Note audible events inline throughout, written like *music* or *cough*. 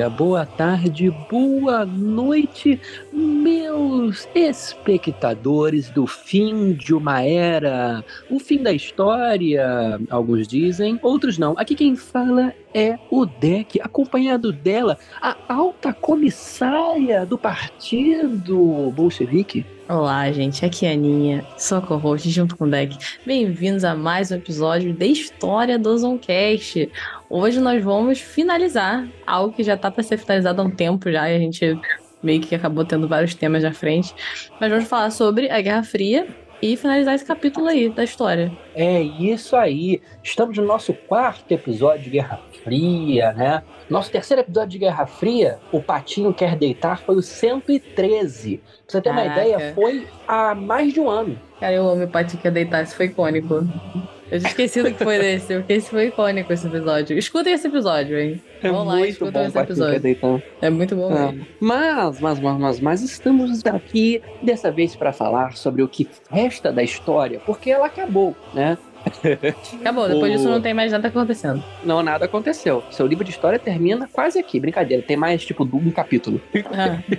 dia, boa tarde, boa noite, meus espectadores do fim de uma era, o fim da história, alguns dizem, outros não. Aqui quem fala é o Deck, acompanhado dela, a alta comissária do partido bolchevique. Olá, gente. Aqui é a Aninha, a junto com o Deck. Bem-vindos a mais um episódio da História do Zoncast. Hoje nós vamos finalizar algo que já está para ser finalizado há um tempo já e a gente meio que acabou tendo vários temas na frente. Mas vamos falar sobre a Guerra Fria e finalizar esse capítulo aí da história. É isso aí. Estamos no nosso quarto episódio de Guerra Fria, né? Nosso terceiro episódio de Guerra Fria, o Patinho Quer Deitar, foi o 113. Pra você ter Caraca. uma ideia, foi há mais de um ano. Cara, eu amo o Patinho Quer Deitar, isso foi icônico. Eu tinha esquecido que foi desse, porque esse foi icônico esse episódio. Escutem esse episódio, hein? É Vamos lá, escutem esse episódio. É muito bom é. Mas, mas, mas, mas, mas estamos aqui dessa vez para falar sobre o que resta da história, porque ela acabou, né? *laughs* Acabou, depois o... disso não tem mais nada acontecendo. Não, nada aconteceu. Seu livro de história termina quase aqui, brincadeira. Tem mais, tipo, um capítulo. Ah. *laughs*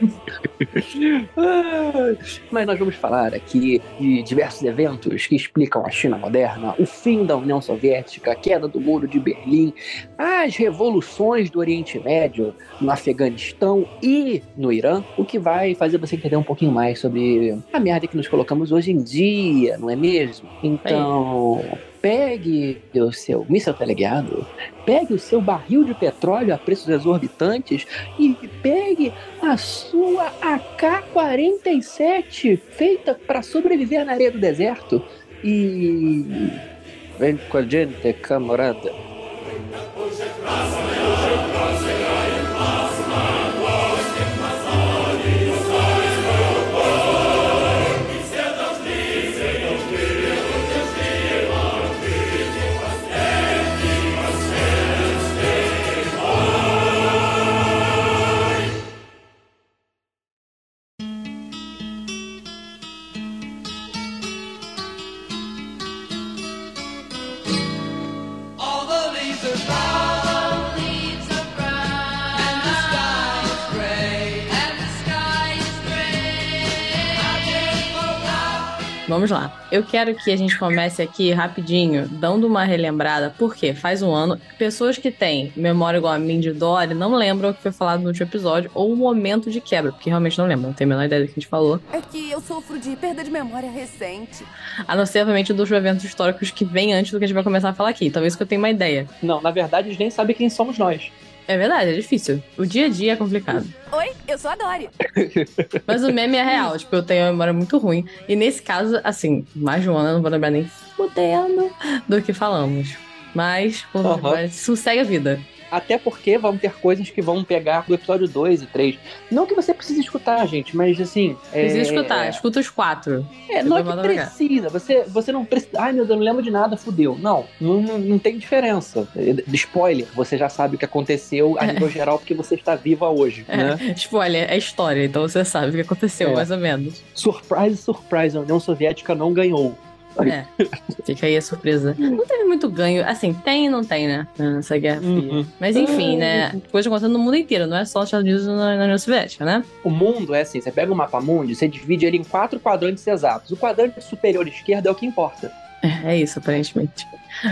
Mas nós vamos falar aqui de diversos eventos que explicam a China moderna, o fim da União Soviética, a queda do Muro de Berlim, as revoluções do Oriente Médio, no Afeganistão e no Irã, o que vai fazer você entender um pouquinho mais sobre a merda que nos colocamos hoje em dia, não é mesmo? Então, pegue o seu míssil teleguiado, pegue o seu barril de petróleo a preços exorbitantes e pegue a sua AK-47 feita para sobreviver na areia do deserto e vem com a gente, camarada. Eu quero que a gente comece aqui rapidinho, dando uma relembrada, porque faz um ano, pessoas que têm memória igual a mim de Dory não lembram o que foi falado no último episódio ou o momento de quebra, porque realmente não lembram, não tem a menor ideia do que a gente falou. É que eu sofro de perda de memória recente. A não ser, obviamente, dos eventos históricos que vem antes do que a gente vai começar a falar aqui. Talvez que eu tenha uma ideia. Não, na verdade, eles nem sabem quem somos nós. É verdade, é difícil. O dia a dia é complicado. Oi, eu sou a Dori. *laughs* Mas o meme é real, tipo, eu tenho uma memória muito ruim. E nesse caso, assim, mais de um ano eu não vou lembrar nem fudendo do que falamos. Mas, uhum. mas isso segue a vida. Até porque vão ter coisas que vão pegar do episódio 2 e 3. Não que você precise escutar, gente, mas assim. Precisa é... escutar, escuta os quatro. É, não é que precisa. Você, você não precisa. Ai, meu Deus, não lembro de nada, fudeu. Não, não, não tem diferença. Spoiler, você já sabe o que aconteceu a nível é. geral porque você está viva hoje. É. Né? *laughs* Spoiler, é história, então você sabe o que aconteceu, é. mais ou menos. Surprise, surprise, a União Soviética não ganhou. É, fica aí a surpresa. Não teve muito ganho. Assim, tem e não tem, né? Nessa Guerra Fria. Uhum. Mas enfim, né? Coisa acontecendo no mundo inteiro, não é só os Estados Unidos na, na União Soviética, né? O mundo é assim: você pega o mapa mundo, você divide ele em quatro quadrantes exatos. O quadrante superior esquerdo é o que importa. É, é isso, aparentemente.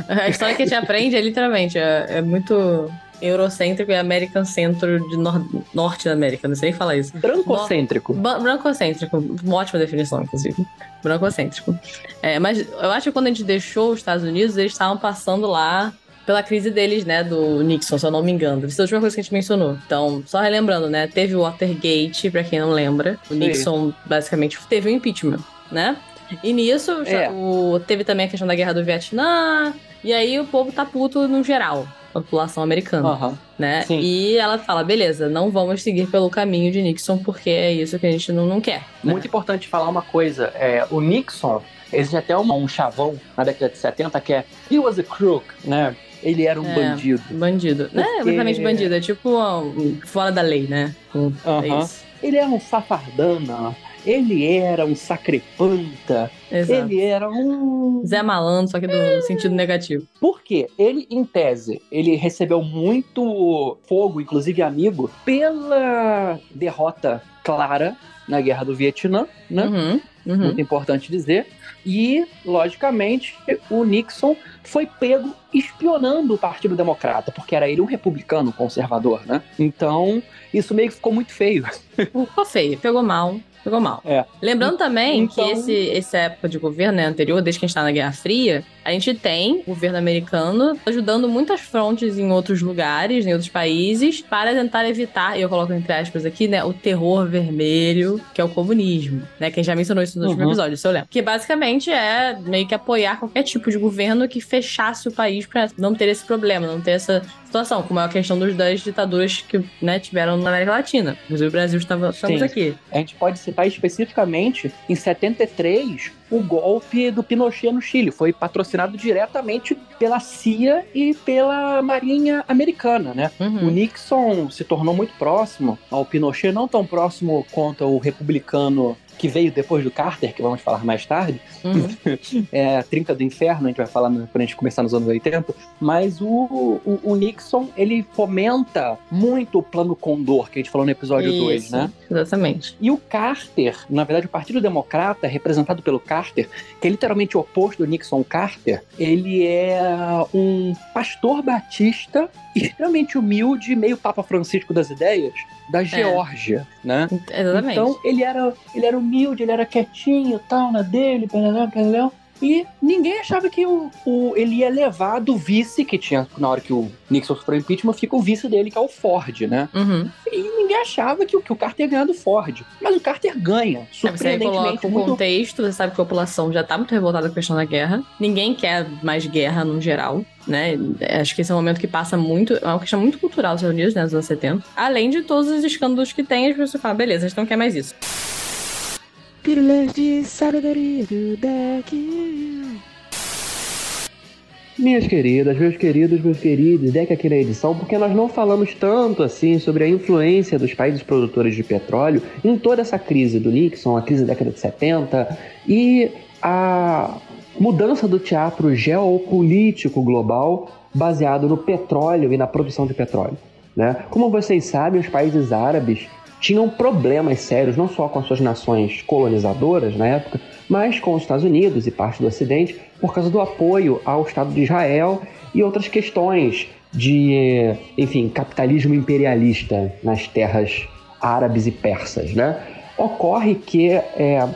A história que a gente *laughs* aprende é literalmente, é, é muito eurocêntrico e American Centro de nor Norte da América, não sei falar isso. Brancocêntrico. No brancocêntrico, uma ótima definição, inclusive. Brancocêntrico. É, mas eu acho que quando a gente deixou os Estados Unidos, eles estavam passando lá pela crise deles, né, do Nixon, se eu não me engano. Isso é a última coisa que a gente mencionou. Então, só relembrando, né, teve o Watergate, pra quem não lembra. O Sim. Nixon, basicamente, teve o impeachment, né? E nisso, é. o, teve também a questão da guerra do Vietnã, e aí o povo tá puto no geral população americana, uhum. né? Sim. E ela fala, beleza, não vamos seguir pelo caminho de Nixon porque é isso que a gente não, não quer. Né? Muito importante falar uma coisa, é, o Nixon, existe até um, um chavão na década de 70 que é He was a crook, né? Ele era um é, bandido. Bandido. Porque... Não é exatamente bandido, é tipo um, fora da lei, né? Um, uhum. é Ele era um safardana, ele era um sacrepanta, Exato. ele era um. Zé Malandro, só que do sentido negativo. Por quê? Ele, em tese, ele recebeu muito fogo, inclusive amigo, pela derrota clara na Guerra do Vietnã, né? Uhum, uhum. Muito importante dizer. E, logicamente, o Nixon foi pego espionando o Partido Democrata, porque era ele um republicano conservador, né? Então, isso meio que ficou muito feio. Ficou feio, pegou mal. Pegou mal. É. Lembrando também Então- que esse, essa época de governo né, anterior, desde que a gente tá na Guerra Fria, a gente tem o governo americano ajudando muitas frontes em outros lugares, em outros países, para tentar evitar, e eu coloco entre aspas aqui, né, o terror vermelho, que é o comunismo, né? Quem já mencionou isso no último Uhum. episódio, se eu lembro. Que basicamente é meio que apoiar qualquer tipo de governo que fechasse o país para não ter esse problema, não ter essa situação, como é a questão dos, das ditaduras que né, tiveram na América Latina. Inclusive o Brasil estava, estamos Sim. aqui. A gente pode citar especificamente, em 73, o golpe do Pinochet no Chile. Foi patrocinado diretamente pela CIA e pela Marinha Americana, né? Uhum. O Nixon se tornou muito próximo ao Pinochet, não tão próximo quanto o republicano que veio depois do Carter, que vamos falar mais tarde, Uhum. *laughs* é, Trinca do Inferno, a gente vai falar no- quando a gente começar nos anos 80, mas o, o, o Nixon, ele fomenta muito o plano Condor, que a gente falou no episódio 2, Isso, né? Exatamente. E o Carter, na verdade, o Partido Democrata, representado pelo Carter, que é literalmente o oposto do Nixon Carter, ele é um pastor batista extremamente humilde, meio Papa Francisco das ideias, da Geórgia, né? Exatamente. Então ele era, ele era humilde, ele era quietinho, tal, na dele, pelelé, pelelé. E ninguém achava que o, o- ele ia levar do vice, que tinha, na hora que o Nixon sofreu impeachment, fica o vice dele, que é o Ford, né? Uhum. E ninguém achava que, o- que o Carter ia ganhar do Ford. Mas o Carter ganha, você aí surpreendentemente coloca o muito. contexto, você sabe que a população já tá muito revoltada com a questão da guerra. Ninguém quer mais guerra no geral, né? Acho que esse é um momento que passa muito. É uma questão muito cultural dos Estados Unidos, né? Nos anos 70. Além de todos os escândalos que tem, as pessoas falam, beleza, a gente não quer mais isso. Pílulas de sabedoria do deck. Minhas queridas, meus queridos, meus queridos, deck aqui na edição, porque nós não falamos tanto assim sobre a influência dos países produtores de petróleo em toda essa crise do Nixon, a crise da década de 70 e a mudança do teatro geopolítico global baseado no petróleo e na produção de petróleo. Né? Como vocês sabem, os países árabes tinham problemas sérios, não só com as suas nações colonizadoras na época, mas com os Estados Unidos e parte do Ocidente, por causa do apoio ao Estado de Israel e outras questões de, enfim, capitalismo imperialista nas terras árabes e persas, né? Ocorre que, é,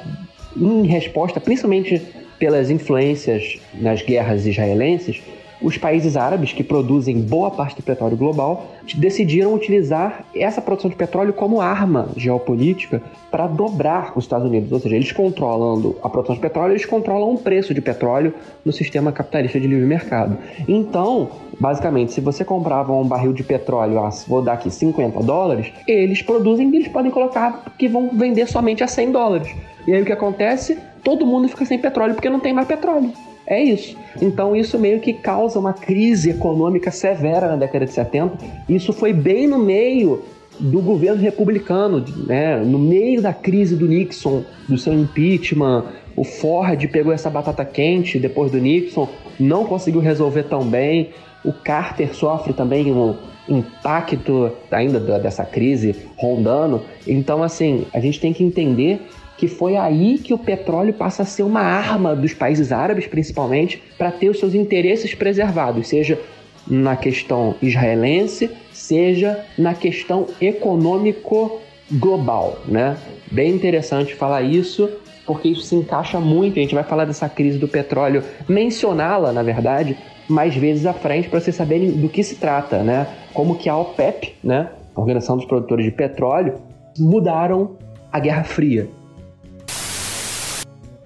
em resposta, principalmente pelas influências nas guerras israelenses, os países árabes, que produzem boa parte do petróleo global, decidiram utilizar essa produção de petróleo como arma geopolítica para dobrar os Estados Unidos. Ou seja, eles controlando a produção de petróleo, eles controlam o preço de petróleo no sistema capitalista de livre mercado. Então, basicamente, se você comprava um barril de petróleo a, vou dar aqui, 50 dólares, eles produzem e eles podem colocar que vão vender somente a 100 dólares. E aí o que acontece? Todo mundo fica sem petróleo porque não tem mais petróleo. É isso. Então isso meio que causa uma crise econômica severa na década de 70. Isso foi bem no meio do governo republicano, né? no meio da crise do Nixon, do seu impeachment. O Ford pegou essa batata quente depois do Nixon, não conseguiu resolver tão bem. O Carter sofre também um impacto ainda da- dessa crise rondando. Então, assim, a gente tem que entender que foi aí que o petróleo passa a ser uma arma dos países árabes, principalmente, para ter os seus interesses preservados, seja na questão israelense, seja na questão econômico global, né? Bem interessante falar isso, porque isso se encaixa muito. A gente vai falar dessa crise do petróleo, mencioná-la, na verdade, mais vezes à frente para vocês saberem do que se trata, né? Como que a OPEP, né, a Organização dos Produtores de Petróleo, mudaram a Guerra Fria.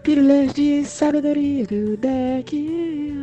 Pílulas de sabedoria do deck.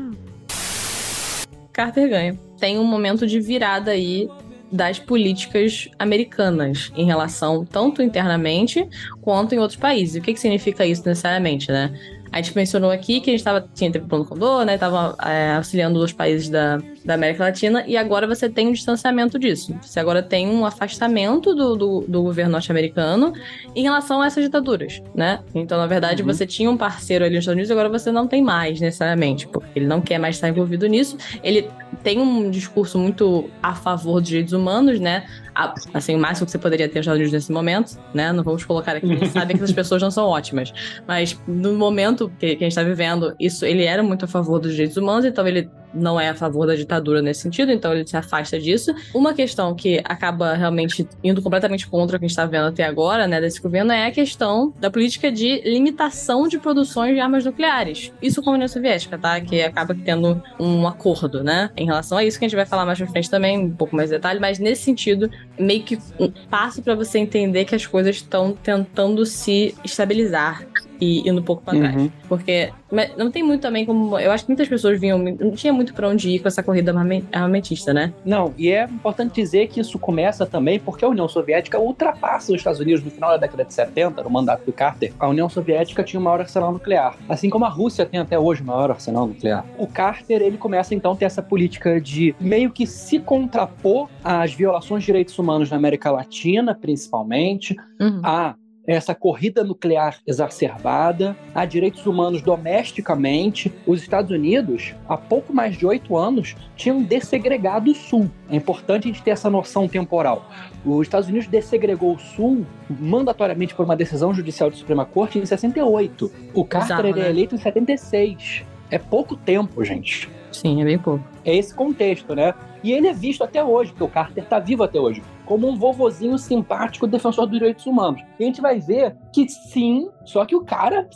Carter ganha. Tem um momento de virada aí das políticas americanas em relação tanto internamente quanto em outros países. O que, que significa isso necessariamente, né? A gente mencionou aqui que a gente tava, tinha plano Condor, né? Tava é, auxiliando os países da, da América Latina, e agora você tem um distanciamento disso. Você agora tem um afastamento do, do, do governo norte-americano em relação a essas ditaduras, né? Então, na verdade, Uhum. você tinha um parceiro ali nos Estados Unidos, agora você não tem mais, necessariamente, porque ele não quer mais estar envolvido nisso. Ele tem um discurso muito a favor dos direitos humanos, né? Assim, o máximo que você poderia ter nos Estados Unidos nesse momento, né? Não vamos colocar aqui, a sabe que essas pessoas não são ótimas. Mas no momento que, que a gente está vivendo, isso, ele era muito a favor dos direitos humanos, então ele não é a favor da ditadura nesse sentido, então ele se afasta disso. Uma questão que acaba realmente indo completamente contra o que a gente está vendo até agora, né, desse governo, é a questão da política de limitação de produções de armas nucleares. Isso com a União Soviética, tá? Que acaba tendo um acordo, né? Em relação a isso, que a gente vai falar mais pra frente também, um pouco mais de detalhe, mas nesse sentido, meio que um passo para você entender que as coisas estão tentando se estabilizar e indo um pouco para trás. Uhum. Porque mas não tem muito também como. Eu acho que muitas pessoas vinham. Não tinha muito pra onde ir com essa corrida armame- armamentista, né? Não, e é importante dizer que isso começa também porque a União Soviética ultrapassa os Estados Unidos no final da década de 70, no mandato do Carter. A União Soviética tinha o maior arsenal nuclear, assim como a Rússia tem até hoje o maior arsenal nuclear. O Carter, ele começa então a ter essa política de meio que se contrapor às violações de direitos humanos na América Latina, principalmente, Uhum. a essa corrida nuclear exacerbada, a direitos humanos domesticamente. Os Estados Unidos, há pouco mais de oito anos, tinham dessegregado o Sul. É importante a gente ter essa noção temporal. Os Estados Unidos dessegregou o Sul mandatoriamente por uma decisão judicial de Suprema Corte em 68. O Carter ele é né? eleito em 76. É pouco tempo, gente. Sim, é bem pouco. É esse contexto, né? E ele é visto até hoje, porque o Carter tá vivo até hoje, como um vovozinho simpático defensor dos direitos humanos. E a gente vai ver que sim, só que o cara,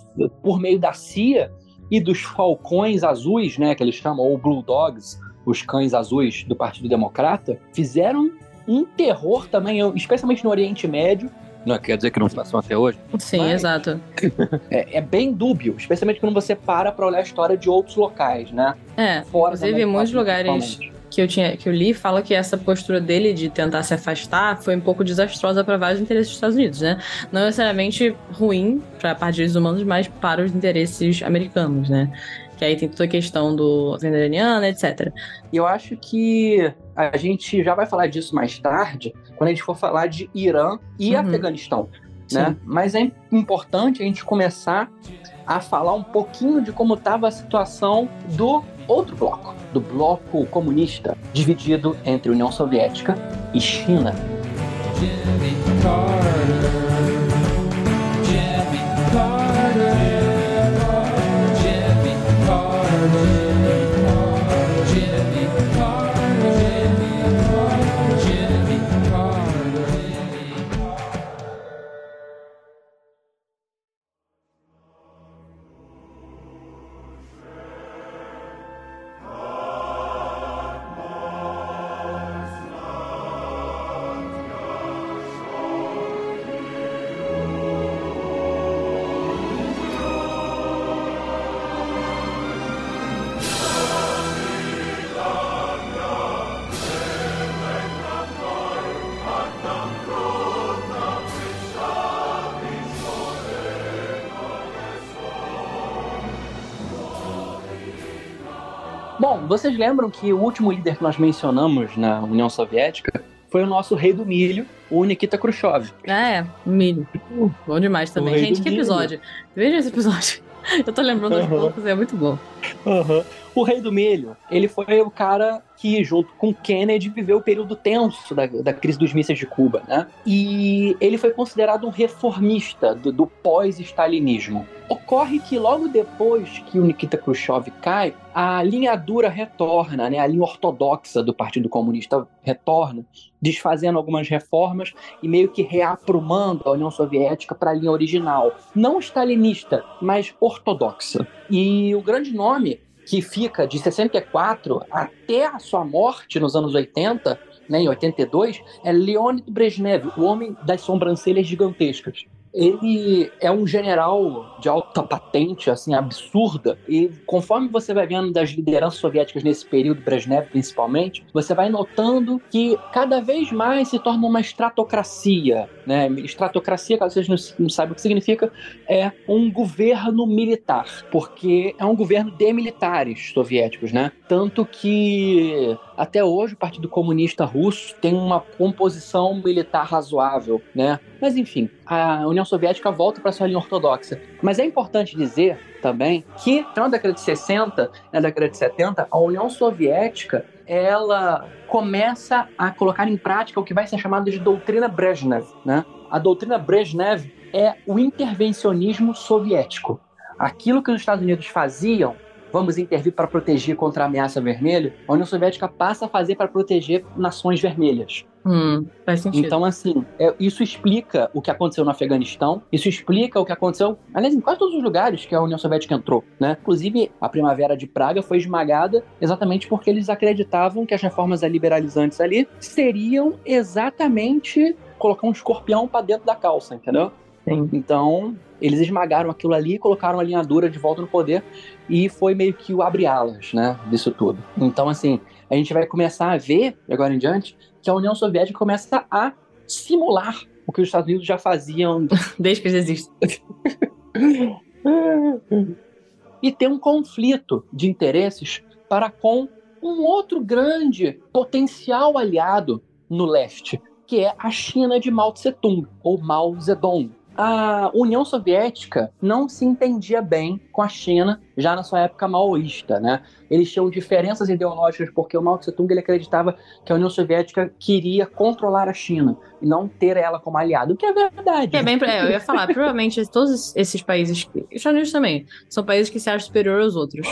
por meio da CIA e dos falcões azuis, né, que eles chamam, ou Blue Dogs, os cães azuis do Partido Democrata, fizeram um terror também, especialmente no Oriente Médio. Não quer dizer que não façam até hoje. Sim, Mas- exato. *laughs* É, é bem dúbio, especialmente quando você para para olhar a história de outros locais, né? É. Fora Inclusive, muitos lugares. Que eu tinha que eu li fala que essa postura dele de tentar se afastar foi um pouco desastrosa para vários interesses dos Estados Unidos, né? Não necessariamente ruim para a parte direitos humanos, mas para os interesses americanos, né? Que aí tem toda a questão do iraniano, etc. E eu acho que a gente já vai falar disso mais tarde, quando a gente for falar de Irã e Uhum. Afeganistão. Né? Mas é importante a gente começar a falar um pouquinho de como estava a situação do outro bloco, do bloco comunista, dividido entre União Soviética e China. Jimmy Carter. Vocês lembram que o último líder que nós mencionamos na União Soviética foi o nosso rei do milho, o Nikita Khrushchev. Ah, é, milho. Bom demais também. Gente, que milho. episódio. Veja esse episódio. *laughs* Eu tô lembrando aos Uhum. poucos, é muito bom. O rei do milho, ele foi o cara que, junto com Kennedy, viveu o período tenso da, da crise dos mísseis de Cuba, né? E ele foi considerado um reformista do, do pós-stalinismo. Ocorre que logo depois que o Nikita Khrushchev cai, a linha dura retorna, né? A linha ortodoxa do Partido Comunista retorna, desfazendo algumas reformas e meio que reaprumando a União Soviética para a linha original. Não stalinista, mas ortodoxa. E o grande nome que fica de 64 até a sua morte nos anos 80, né, em 82, é Leonid Brezhnev, o homem das sobrancelhas gigantescas. Ele é um general de alta patente, assim, absurda. E conforme você vai vendo das lideranças soviéticas nesse período, Brezhnev principalmente, você vai notando que cada vez mais se torna uma estratocracia, né? Estratocracia, caso vocês não, não saibam o que significa, é um governo militar, porque é um governo de militares soviéticos, né? Tanto que até hoje o Partido Comunista Russo tem uma composição militar razoável, né? Mas enfim, a União Soviética volta para sua linha ortodoxa. Mas é importante dizer também que na década de 60, na década de 70, a União Soviética ela começa a colocar em prática o que vai ser chamado de doutrina Brezhnev, né? A doutrina Brezhnev é o intervencionismo soviético. Aquilo que os Estados Unidos faziam vamos intervir para proteger contra a ameaça vermelha, a União Soviética passa a fazer para proteger nações vermelhas. Hum, faz sentido. Então, assim, é- isso explica o que aconteceu no Afeganistão, isso explica o que aconteceu, aliás, em quase todos os lugares que a União Soviética entrou, né? Inclusive, a Primavera de Praga foi esmagada exatamente porque eles acreditavam que as reformas liberalizantes ali seriam exatamente colocar um escorpião para dentro da calça, entendeu? Sim. Então, eles esmagaram aquilo ali, colocaram a linha dura de volta no poder e foi meio que o abre-alas, né, disso tudo. Então, assim, a gente vai começar a ver, de agora em diante, que a União Soviética começa a simular o que os Estados Unidos já faziam *laughs* Desde que eles existem. *laughs* e ter um conflito de interesses para com um outro grande potencial aliado no leste, que é a China de Mao Tse-tung, ou Mao Zedong. A União Soviética não se entendia bem com a China já na sua época maoísta, né? Eles tinham diferenças ideológicas porque o Mao Tse-tung ele acreditava que a União Soviética queria controlar a China e não ter ela como aliado, o que é verdade. É bem, é, eu ia falar, provavelmente *laughs* todos esses países, os Estados Unidos também, são países que se acham superior aos outros.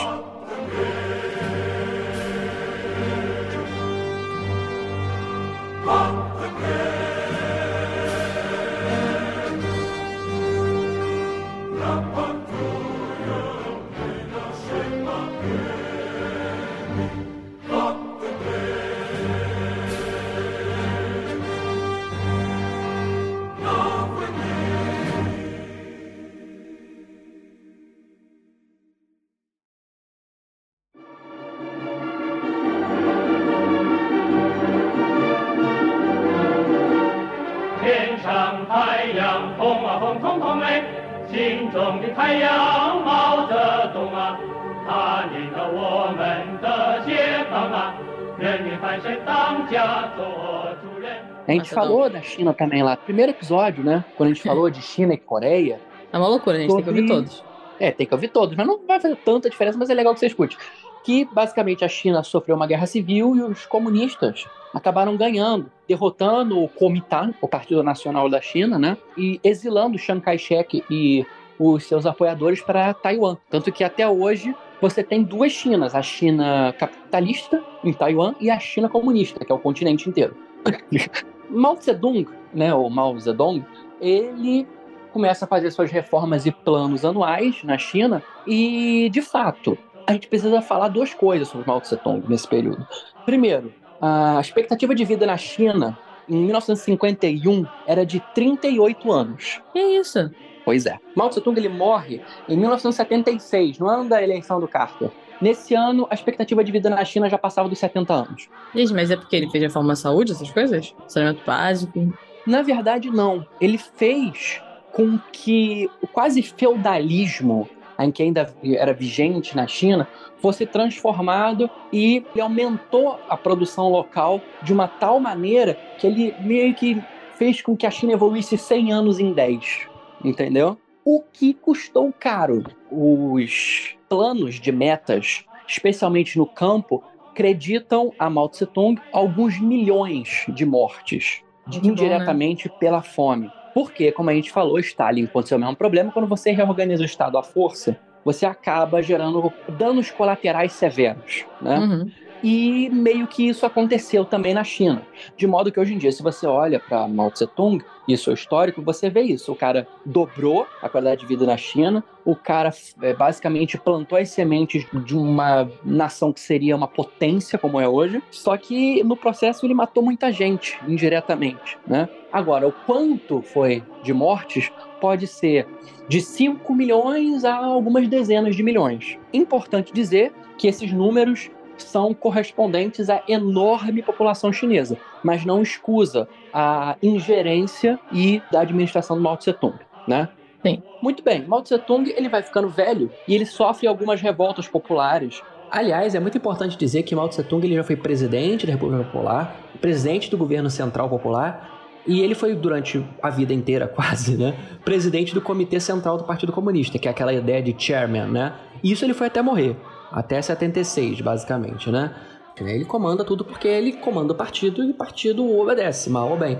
A gente falou da China também lá. Primeiro episódio, né? Quando a gente *laughs* falou de China e Coreia. É uma loucura, a gente tem que ouvir Sobre- todos. É, tem que ouvir todos, mas não vai fazer tanta diferença, mas é legal que você escute. Que basicamente a China sofreu uma guerra civil e os comunistas acabaram ganhando, derrotando o Kuomintang, o Partido Nacional da China, né? E exilando Chiang Kai-shek e os seus apoiadores para Taiwan. Tanto que até hoje você tem duas Chinas, a China capitalista em Taiwan e a China comunista, que é o continente inteiro. *laughs* Mao Zedong, né, o Mao Zedong, ele começa a fazer suas reformas e planos anuais na China e, de fato, a gente precisa falar duas coisas sobre Mao Tse-tung nesse período. Primeiro, a expectativa de vida na China em 1951 era de 38 anos. Que isso? Pois é. Mao Tse-tung ele morre em 1976, no ano da eleição do Carter. Nesse ano, a expectativa de vida na China já passava dos 70 anos. Gente, mas é porque ele fez reforma à saúde, essas coisas? Saneamento básico. Na verdade, não. Ele fez com que o quase feudalismo em que ainda era vigente na China fosse transformado e ele aumentou a produção local de uma tal maneira que ele meio que fez com que a China evoluísse 100 anos em 10, entendeu? O que custou caro. Os planos de metas, especialmente no campo, acreditam a Mao Tse-tung alguns milhões de mortes Muito bom, né? indiretamente pela fome. Porque, como a gente falou, Stalin aconteceu o mesmo problema. Quando você reorganiza o Estado à força, você acaba gerando danos colaterais severos. Né? Uhum. E meio que isso aconteceu também na China. De modo que hoje em dia, se você olha para Mao Tse-tung e seu histórico, você vê isso. O cara dobrou a qualidade de vida na China, o cara é, basicamente plantou as sementes de uma nação que seria uma potência como é hoje, só que no processo ele matou muita gente indiretamente, né? Agora, o quanto foi de mortes, pode ser de 5 milhões a algumas dezenas de milhões. Importante dizer que esses números são correspondentes à enorme população chinesa, mas não escusa a ingerência e da administração do Mao Tse Tung, né? Sim. Muito bem, Mao Tse Tung ele vai ficando velho e ele sofre algumas revoltas populares. Aliás, é muito importante dizer que Mao Tse Tung ele já foi presidente da República Popular, presidente do governo central popular, e ele foi durante a vida inteira, *laughs* quase, né, presidente do Comitê Central do Partido Comunista, que é aquela ideia de chairman, né? E isso ele foi até morrer, até 76, basicamente, né? Ele comanda tudo porque ele comanda o partido e o partido obedece, mal ou bem.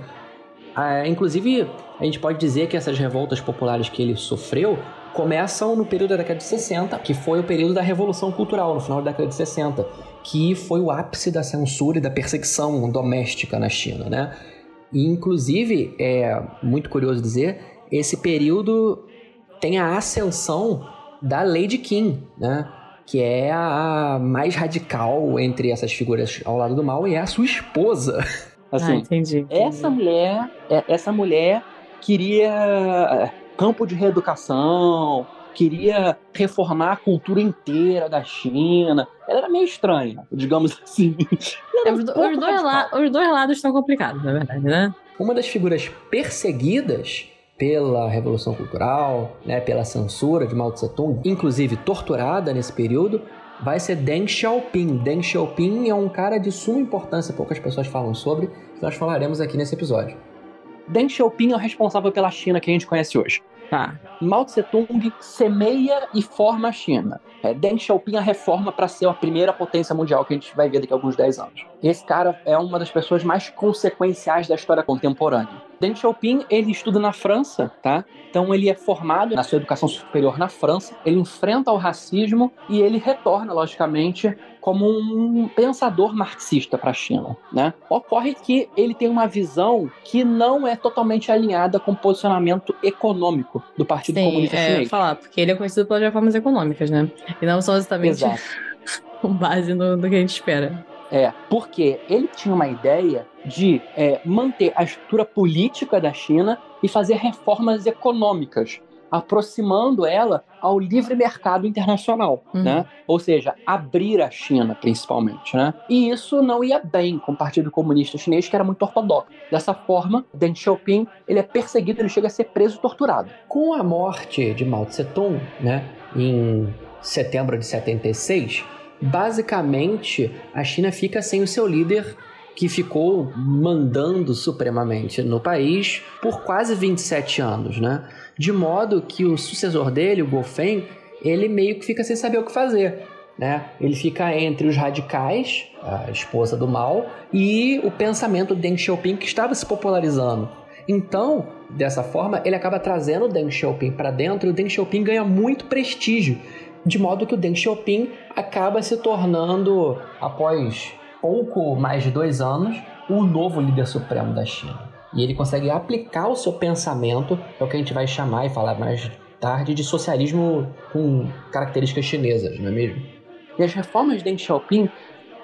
Ah, inclusive, a gente pode dizer que essas revoltas populares que ele sofreu começam no período da década de 60, que foi o período da Revolução Cultural, no final da década de 60, que foi o ápice da censura e da perseguição doméstica na China, né? E, inclusive, é muito curioso dizer, esse período tem a ascensão da Lady Qin, né? Que é a mais radical entre essas figuras ao lado do mal e é a sua esposa. *laughs* ah, Assim, entendi. essa mulher, é- essa mulher queria é, campo de reeducação, queria reformar a cultura inteira da China. Ela era meio estranha, digamos *laughs* assim. É, pouco os dois la- os dois lados estão complicados, na verdade, né? Uma das figuras perseguidas pela Revolução Cultural, né, pela censura de Mao Tse Tung, inclusive torturada nesse período, vai ser Deng Xiaoping. Deng Xiaoping é um cara de suma importância, poucas pessoas falam sobre, que nós falaremos aqui nesse episódio. Deng Xiaoping é o responsável pela China que a gente conhece hoje. Tá. Mao Tse Tung semeia e forma a China. É, Deng Xiaoping a reforma para ser a primeira potência mundial que a gente vai ver daqui a alguns 10 anos. Esse cara é uma das pessoas mais consequenciais da história contemporânea. Deng Xiaoping, ele estuda na França, tá? Então ele é formado na sua educação superior na França, ele enfrenta o racismo e ele retorna, logicamente, como um pensador marxista para a China, né? Ocorre que ele tem uma visão que não é totalmente alinhada com o posicionamento econômico do Partido Sim, Comunista é, Chinês. falar, porque ele é conhecido pelas reformas econômicas, né? E não são exatamente Exato. *laughs* com base no, no que a gente espera. É, porque ele tinha uma ideia de é, manter a estrutura política da China e fazer reformas econômicas, aproximando ela ao livre mercado internacional, Uhum. né? Ou seja, abrir a China, principalmente, né? E isso não ia bem com o Partido Comunista Chinês, que era muito ortodoxo. Dessa forma, Deng Xiaoping, ele é perseguido, ele chega a ser preso e torturado. Com a morte de Mao Tse Tung, né, em setembro de 76, basicamente a China fica sem o seu líder que ficou mandando supremamente no país por quase 27 anos, né? De modo que o sucessor dele, o Gofeng, ele meio que fica sem saber o que fazer. Né? Ele fica entre os radicais, a esposa do Mao, e o pensamento do Deng Xiaoping que estava se popularizando. Então, dessa forma, ele acaba trazendo o Deng Xiaoping para dentro e o Deng Xiaoping ganha muito prestígio, de modo que o Deng Xiaoping acaba se tornando, após pouco mais de dois anos, o novo líder supremo da China. E ele consegue aplicar o seu pensamento, é o que a gente vai chamar e falar mais tarde, de socialismo com características chinesas, não é mesmo? E as reformas de Deng Xiaoping,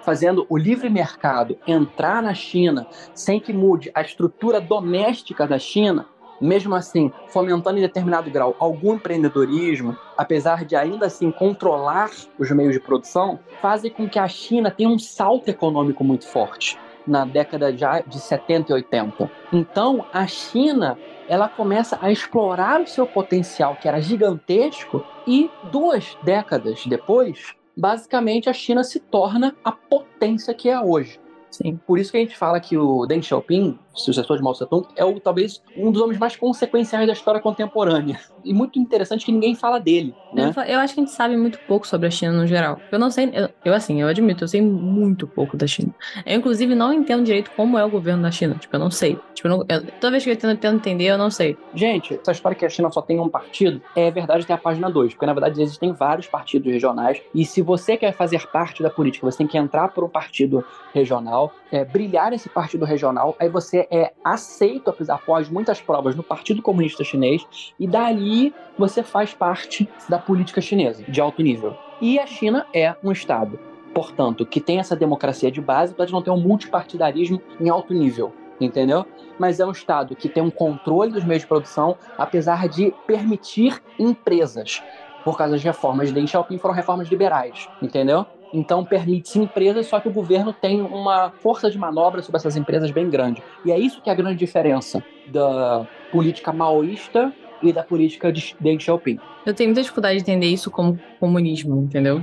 fazendo o livre mercado entrar na China sem que mude a estrutura doméstica da China, mesmo assim fomentando em determinado grau algum empreendedorismo, apesar de ainda assim controlar os meios de produção, fazem com que a China tenha um salto econômico muito forte na década de 70 e 80. Então, a China ela começa a explorar o seu potencial, que era gigantesco, e duas décadas depois, basicamente a China se torna a potência que é hoje. Sim. Por isso que a gente fala que o Deng Xiaoping, sucessor de Mao Tse Tung, é o, talvez um dos homens mais consequenciais da história contemporânea. E muito interessante que ninguém fala dele, né? Eu, acho que a gente sabe muito pouco sobre a China no geral. Eu não sei, eu, eu, assim, eu admito, eu sei muito pouco da China. Eu, inclusive, não entendo direito como é o governo da China. Tipo, eu não sei. Tipo, eu não- eu- toda vez que eu tento, tento entender, eu não sei. Gente, essa história que a China só tem um partido é verdade até a página 2, porque na verdade existem vários partidos regionais, e se você quer fazer parte da política, você tem que entrar por um partido regional, é, brilhar esse partido regional, aí você é aceito após muitas provas no Partido Comunista Chinês, e dali você faz parte da política chinesa, de alto nível. E a China é um Estado, portanto, que tem essa democracia de base, apesar de não ter um multipartidarismo em alto nível. entendeu? Mas é um Estado que tem um controle dos meios de produção, apesar de permitir empresas. Por causa das reformas de Deng Xiaoping, foram reformas liberais, entendeu? Então permite-se empresas, só que o governo tem uma força de manobra sobre essas empresas bem grande. E é isso que é a grande diferença da política maoísta e da política de Deng Xiaoping. Eu tenho muita dificuldade de entender isso como comunismo, entendeu?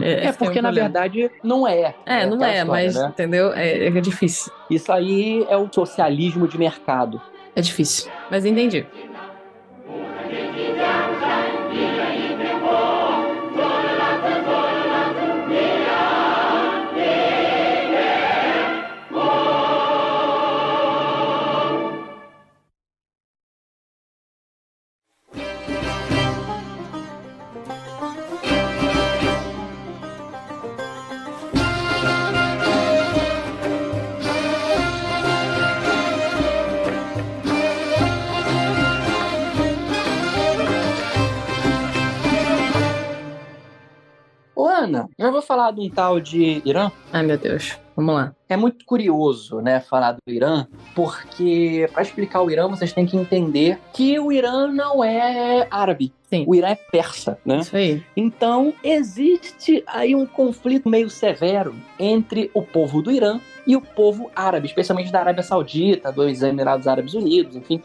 É, *laughs* esse que porque, na verdade, não é. É, não aquela é, história, mas, né? entendeu? É, é difícil. Isso aí é o socialismo de mercado. É difícil. Mas entendi. Ana, já vou falar de um tal de Irã? Ai, meu Deus. Vamos lá. É muito curioso, né, falar do Irã, porque para explicar o Irã, vocês têm que entender que o Irã não é árabe. Sim. O Irã é persa, né? Isso aí. Então, existe aí um conflito meio severo entre o povo do Irã e o povo árabe, especialmente da Arábia Saudita, dos Emirados Árabes Unidos, enfim,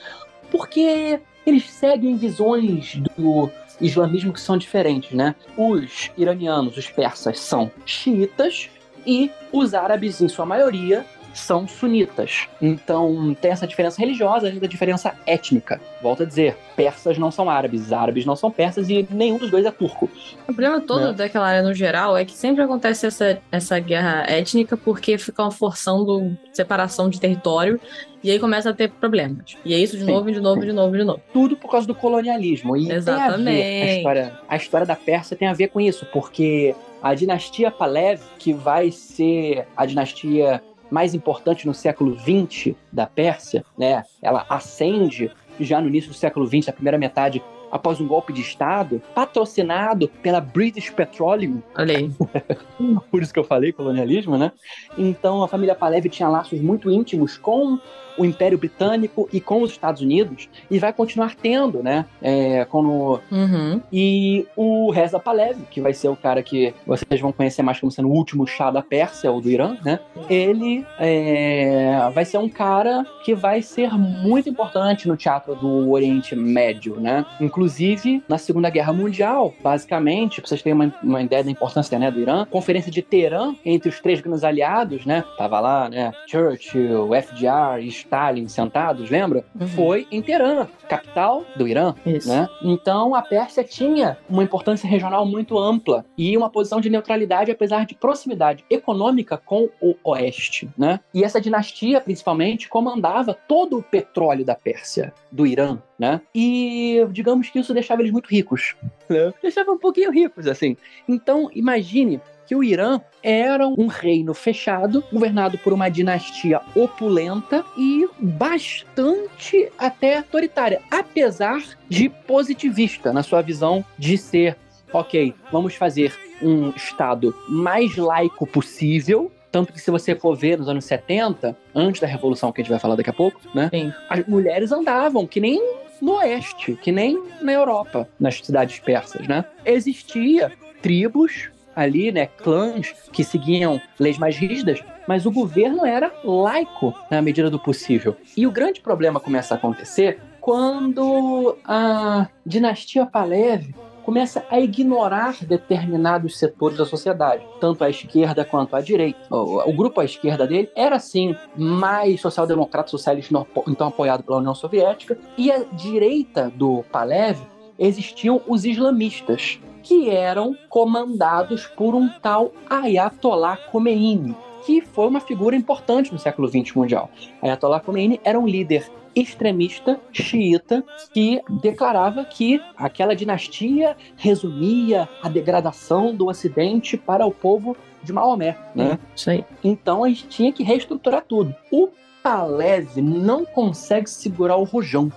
porque eles seguem visões do islamismo que são diferentes, né? Os iranianos, os persas, são xiitas e os árabes, em sua maioria, são sunitas. Então tem essa diferença religiosa e da diferença étnica. Volto a dizer, persas não são árabes, árabes não são persas e nenhum dos dois é turco. O problema todo Né? daquela área no geral é que sempre acontece essa, essa guerra étnica porque ficam forçando separação de território e aí começa a ter problemas. E é isso de Sim, novo, de novo, sim. de novo, de novo. Tudo por causa do colonialismo. E tem a ver, Exatamente. a história, a história da Pérsia tem a ver com isso, porque a dinastia Palev, que vai ser a dinastia mais importante no século XX da Pérsia, né? Ela ascende já no início do século XX, na primeira metade, após um golpe de Estado, patrocinado pela British Petroleum, Olha aí. *laughs* por isso que eu falei colonialismo, né? Então a família Palev tinha laços muito íntimos com o Império Britânico e com os Estados Unidos e vai continuar tendo, né? É, quando Uhum. e o Reza Pahlavi, que vai ser o cara que vocês vão conhecer mais como sendo o último chá da Pérsia ou do Irã, né? Ele é, vai ser um cara que vai ser muito importante no teatro do Oriente Médio, né? Inclusive, na Segunda Guerra Mundial, basicamente, pra vocês terem uma, uma ideia da importância né, do Irã, Conferência de Teherã, entre os três grandes aliados, né? Tava lá, né? Churchill, FDR e Stalin sentados, lembra? Uhum. Foi em Teherã, capital do Irã Isso. né? Então a Pérsia tinha uma importância regional muito ampla e uma posição de neutralidade apesar de proximidade econômica com o oeste, né? E essa dinastia principalmente comandava todo o petróleo da Pérsia, do Irã, né? E digamos que isso deixava eles muito ricos, né? deixava um pouquinho ricos assim. Então imagine que o Irã era um reino fechado, governado por uma dinastia opulenta e bastante até autoritária, apesar de positivista na sua visão de ser, ok, vamos fazer um Estado mais laico possível. Tanto que se você for ver nos anos 70, antes da Revolução que a gente vai falar daqui a pouco, né? Sim. As mulheres andavam que nem no oeste, que nem na Europa, nas cidades persas, né? Existia tribos ali, né, clãs que seguiam leis mais rígidas, mas o governo era laico na medida do possível. E o grande problema começa a acontecer quando a dinastia Palev começa a ignorar determinados setores da sociedade, tanto à esquerda quanto à direita. O, o grupo à esquerda dele era, sim, mais social-democrata, socialista, então apoiado pela União Soviética, e à direita do Palev existiam os islamistas, que eram comandados por um tal Ayatollah Khomeini, que foi uma figura importante no século XX mundial. Ayatollah Khomeini era um líder extremista xiita que declarava que aquela dinastia resumia a degradação do Ocidente para o povo de Maomé, né? Isso aí. Então a gente tinha que reestruturar tudo. O Palev não consegue segurar o rojão.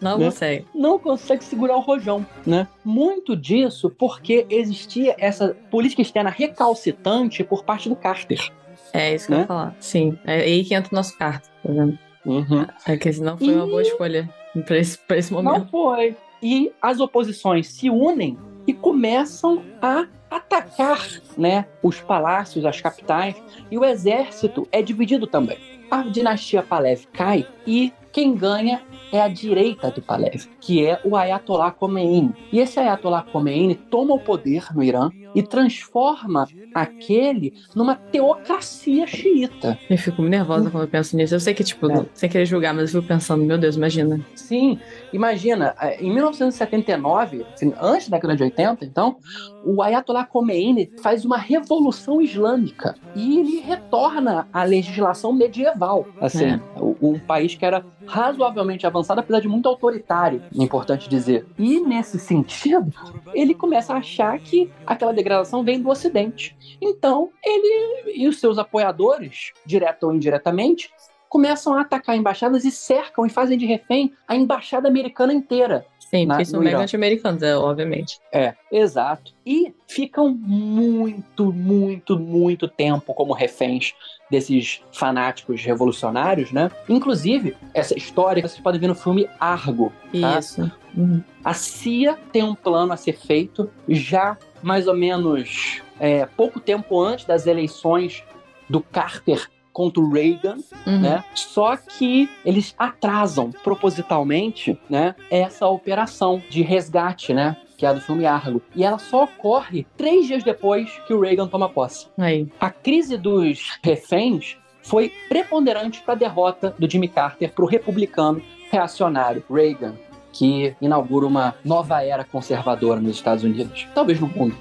Não Né? consegue. Não consegue segurar o rojão, né? Muito disso porque existia essa política externa recalcitrante por parte do Carter. É isso que eu Né? ia falar. Sim. É aí que entra o nosso carta, tá vendo? Uhum. É que não foi uma E- boa escolha pra esse, pra esse Não momento. foi. E as oposições se unem e começam a atacar né, os palácios, as capitais, e o exército é dividido também. A dinastia Palev cai e quem ganha é a direita do Palev, que é o Ayatollah Khomeini. E esse Ayatollah Khomeini toma o poder no Irã e transforma aquele numa teocracia xiita. Eu fico nervosa quando eu penso nisso. Eu sei que, tipo, É. sem querer julgar, mas eu fico pensando, meu Deus, imagina. Sim, imagina, eh, em 1979, assim, antes da década de 80, então, o Ayatollah Khomeini faz uma revolução islâmica e ele retorna à legislação medieval, assim, É. o- um país que era razoavelmente avançado, apesar de muito autoritário, é importante dizer. E nesse sentido, ele começa a achar que aquela degradação vem do Ocidente. Então, ele e os seus apoiadores, direto ou indiretamente, começam a atacar embaixadas e cercam e fazem de refém a embaixada americana inteira. Sim, porque são mega anti-americanos, é, obviamente. É, exato. E ficam muito, muito, muito tempo como reféns desses fanáticos revolucionários, né? Inclusive, essa história vocês podem ver no filme Argo. Tá? Isso. Uhum. A CIA tem um plano a ser feito já mais ou menos é, pouco tempo antes das eleições do Carter contra o Reagan, Uhum. né? Só que eles atrasam propositalmente, né, essa operação de resgate, né? Que é a do filme Argo. E ela só ocorre três dias depois que o Reagan toma posse. Aí. A crise dos reféns foi preponderante para a derrota do Jimmy Carter para o republicano reacionário Reagan, que inaugura uma nova era conservadora nos Estados Unidos, talvez no mundo.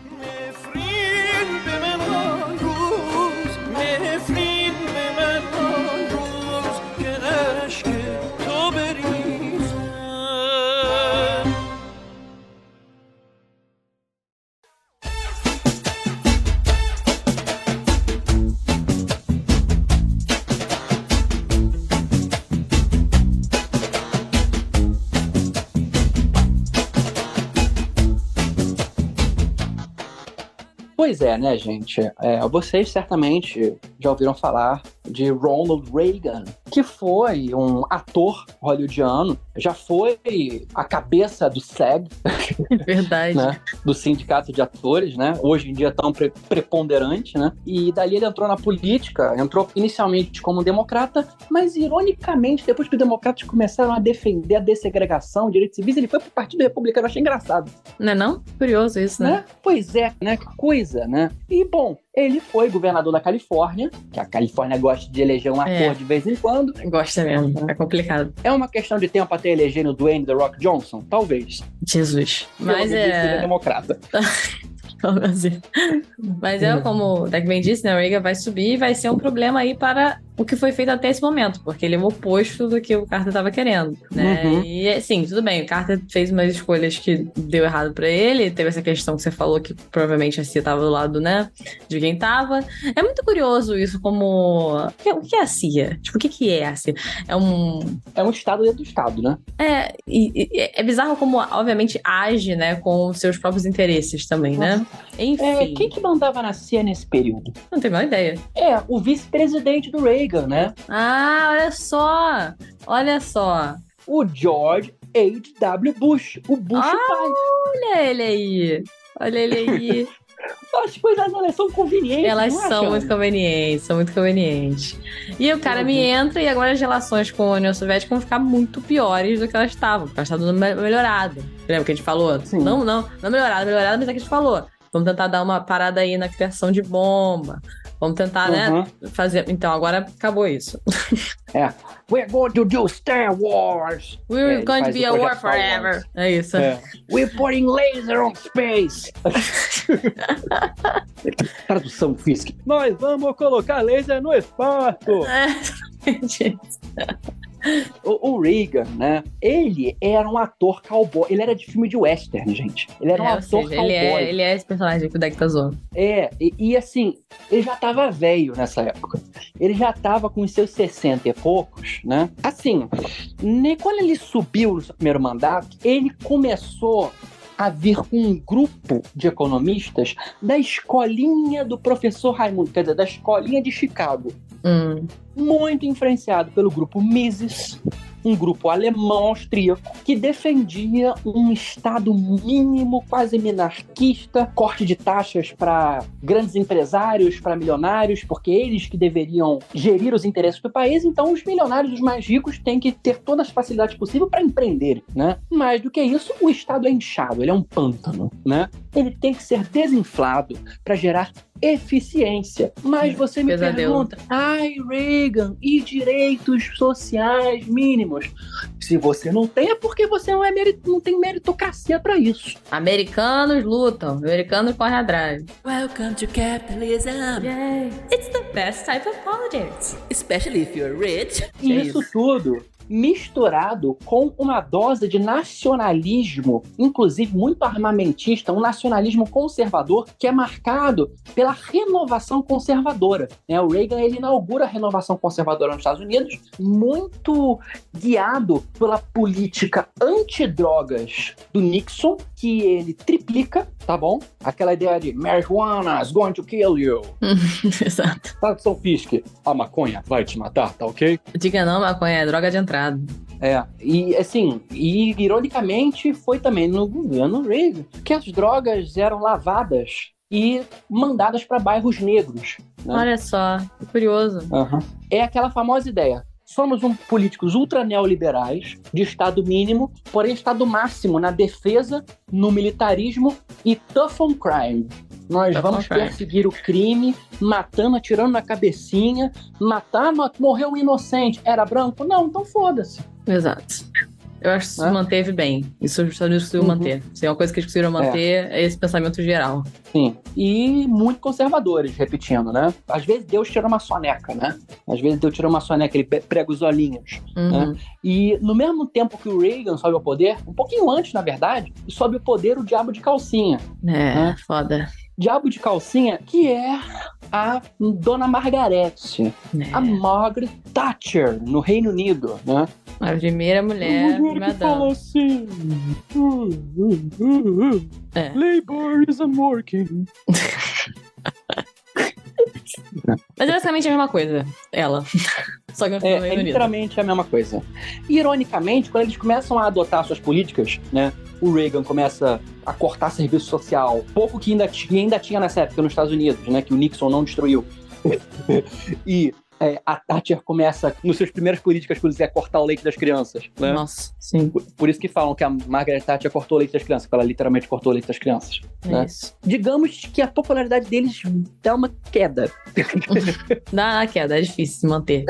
Pois é, né, gente? É, vocês certamente já ouviram falar de Ronald Reagan, que foi um ator hollywoodiano, já foi a cabeça do SAG, *laughs* Verdade. né? Do sindicato de atores, né? Hoje em dia tão pre- preponderante, né? E dali ele entrou na política, entrou inicialmente como democrata, mas ironicamente, depois que os democratas começaram a defender a dessegregação, direitos civis, ele foi pro Partido Republicano. Eu achei engraçado Não é não? Curioso isso, né? né? Pois é, né? Que coisa, né? E, bom, ele foi governador da Califórnia, que a Califórnia gosta de eleger um ator É. de vez em quando. Gosta mesmo. É complicado. É uma questão de tempo até eleger o Dwayne The Rock Johnson? Talvez. Jesus. Pelo Mas menos ele seria é. democrata. *laughs* Mas é como o Deck bem disse, né? O Reagan vai subir e vai ser um problema aí para o que foi feito até esse momento, porque ele é o oposto do que o Carter estava querendo, né? Uhum. E assim, tudo bem, o Carter fez umas escolhas que deu errado para ele, teve essa questão que você falou que provavelmente a CIA estava do lado, né, de quem tava. É muito curioso isso como o que- é a CIA? Tipo, o que que é a CIA? É um É um estado dentro do estado, né? é, e- e- é bizarro como, obviamente, age, né, com os seus próprios interesses também, né? Enfim, É, quem que mandava na CIA nesse período? não tenho a menor ideia. É, o vice-presidente do Reagan, né? Ah, olha só! Olha só! O George H.W. Bush. O Bush Ah! pai. Olha ele aí! Olha ele aí! As coisas elas são convenientes. Elas não são muito convenientes, são muito convenientes. E o cara me entra e agora as relações com a União Soviética vão ficar muito piores do que elas estavam, porque elas estavam melhorada. Lembra que a gente falou? Sim. Não, não, não melhorada, melhorada, mas é que a gente falou. Vamos tentar dar uma parada aí na criação de bomba. Vamos tentar, né, Uhum. fazer. Então, agora acabou isso. We're going to do Star Wars. We're ele going to be a war forever. É isso. É. We're putting laser on space. *laughs* Tradução física. Nós vamos colocar laser no espaço. É. *laughs* O, o Reagan, né? Ele era um ator cowboy. Ele era de filme de western, gente. Ele era um É, ou ator seja, cowboy. ele é, ele é esse personagem que o deck tá zoando. É, e, e assim, ele já tava velho nessa época. Ele já tava com os seus 60 e poucos, né? Assim, quando ele subiu no seu primeiro mandato, ele começou a vir com um grupo de economistas da escolinha do professor Raimundo, quer dizer, da escolinha de Chicago, Hum, muito influenciado pelo grupo Mises, um grupo alemão austríaco que defendia um estado mínimo, quase minarquista, corte de taxas para grandes empresários, para milionários, porque eles que deveriam gerir os interesses do país, então os milionários, os mais ricos, têm que ter todas as facilidades possíveis para empreender, né? Mais do que isso, o estado é inchado, ele é um pântano, né? Ele tem que ser desinflado para gerar eficiência. Mas você me Pesadelo. pergunta, ai, Reagan, e direitos sociais mínimos? Se você não tem, é porque você não, é meri- não tem meritocracia para isso. americanos lutam, americanos correm atrás. Welcome to capitalism, Yay! It's the best type of politics. especially if you're rich. É isso tudo misturado com uma dose de nacionalismo, inclusive muito armamentista, um nacionalismo conservador que é marcado pela renovação conservadora. né? O Reagan ele inaugura a renovação conservadora nos Estados Unidos, muito guiado pela política antidrogas do Nixon, que ele triplica, tá bom? Aquela ideia de marijuana is going to kill you. *laughs* Exato. Tradução Fiske, a maconha vai te matar, tá ok? Diga não, maconha é droga de entrada. É, e assim, e ironicamente foi também no governo Reagan que as drogas eram lavadas e mandadas para bairros negros. né? Olha só, que curioso. Aham. É aquela famosa ideia. Somos um políticos ultra neoliberais, de Estado mínimo, porém Estado máximo na defesa, no militarismo e tough on crime. Nós Tough vamos perseguir o crime, matando, atirando na cabecinha, matar, ma- morreu um inocente. Era branco? Não, então foda-se. Exato. Eu acho que isso Né? se manteve bem. Isso os Estados Unidos conseguiram Uhum. manter. Se é uma coisa que eles conseguiram manter, é esse pensamento geral. Sim. E muito conservadores, repetindo, né? Às vezes Deus tira uma soneca, né? Às vezes Deus tira uma soneca, ele prega os olhinhos. Uhum. E no mesmo tempo que o Reagan sobe ao poder, um pouquinho antes, na verdade, sobe ao poder o Diabo de Calcinha. É, Hã? foda. Diabo de Calcinha, que é a Dona Margarete, É. a Margaret Thatcher, no Reino Unido, né? A primeira mulher, primeira dama. assim... É. Labor isn't working. *laughs* Mas é basicamente a mesma coisa, ela. Só que É, é literalmente a mesma coisa. Ironicamente, quando eles começam a adotar suas políticas, né? O Reagan começa a cortar serviço social, pouco que ainda, que ainda tinha nessa época nos Estados Unidos, né? Que o Nixon não destruiu. *laughs* e é, a Thatcher começa, nos seus primeiras políticas políticas, a cortar o leite das crianças, né? Nossa, sim. Por, por isso que falam que a Margaret Thatcher cortou o leite das crianças, porque ela literalmente cortou o leite das crianças. É né? isso. Digamos que a popularidade deles dá uma queda. *laughs* Dá a queda, é difícil se manter.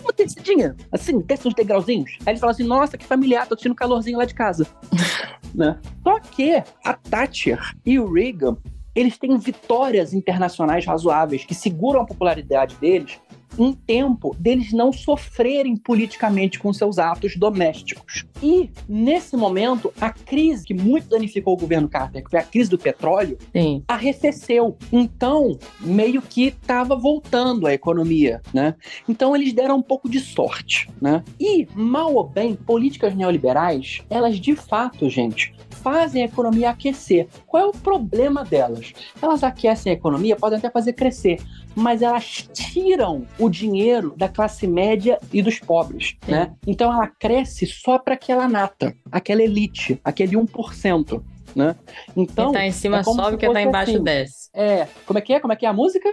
Uma descidinha, assim, desce uns degrauzinhos. Aí ele fala assim, nossa, que familiar, tô sentindo calorzinho lá de casa. *laughs* né? Só que a Thatcher e o Reagan, eles têm vitórias internacionais razoáveis que seguram a popularidade deles em tempo deles não sofrerem politicamente com seus atos domésticos. E, nesse momento, a crise que muito danificou o governo Carter, que foi a crise do petróleo, Sim. arrefeceu. Então, meio que estava voltando a economia, né? Então eles deram um pouco de sorte, né? E, mal ou bem, políticas neoliberais, elas de fato, gente, fazem a economia aquecer. Qual é o problema delas? Elas aquecem a economia, podem até fazer crescer, mas elas tiram o dinheiro da classe média e dos pobres, Sim. né? Então ela cresce só para aquela nata, aquela elite, aquele 1%, né? Então, quem tá em cima é sobe, quem tá embaixo assim. desce. é, como é que é? Como é que é a música?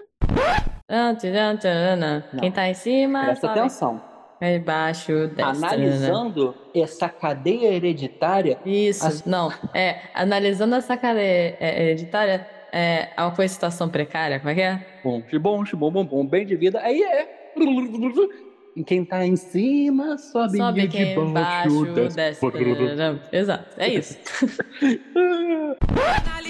Quem tá em cima, Presta sobe. atenção. Quem embaixo desce. Analisando essa cadeia hereditária, Isso, Assim- não. É, analisando essa cadeia é, hereditária, é uma coisa de situação precária, como é que é? bom, bom, bom, bom, bom, bem de vida, aí é. E quem tá em cima sobe, Sobe e quem de embaixo, desce. desce. Exato, é isso. *laughs* *laughs*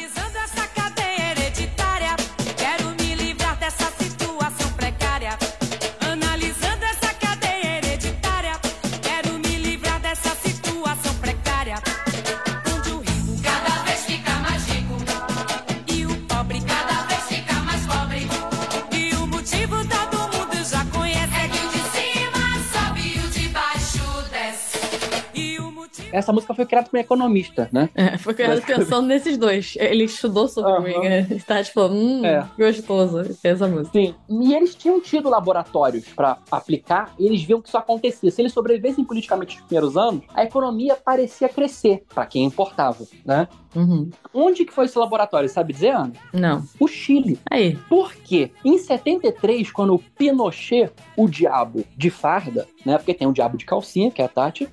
essa música foi criada por um economista, né? É, foi Basicamente. pensando nesses dois. Ele estudou sobre Aham. Reagan e tá tipo, hum, É. gostoso essa música. Sim. E eles tinham tido laboratórios pra aplicar, e eles viam que isso acontecia. Se eles sobrevivessem politicamente nos primeiros anos, a economia parecia crescer pra quem importava, né? Uhum. Onde que foi esse laboratório, sabe dizer, Ana? Não. O Chile. Aí. Por quê? Em 73, quando o Pinochet, o diabo de farda, né? Porque tem o diabo de calcinha, que é a Tati,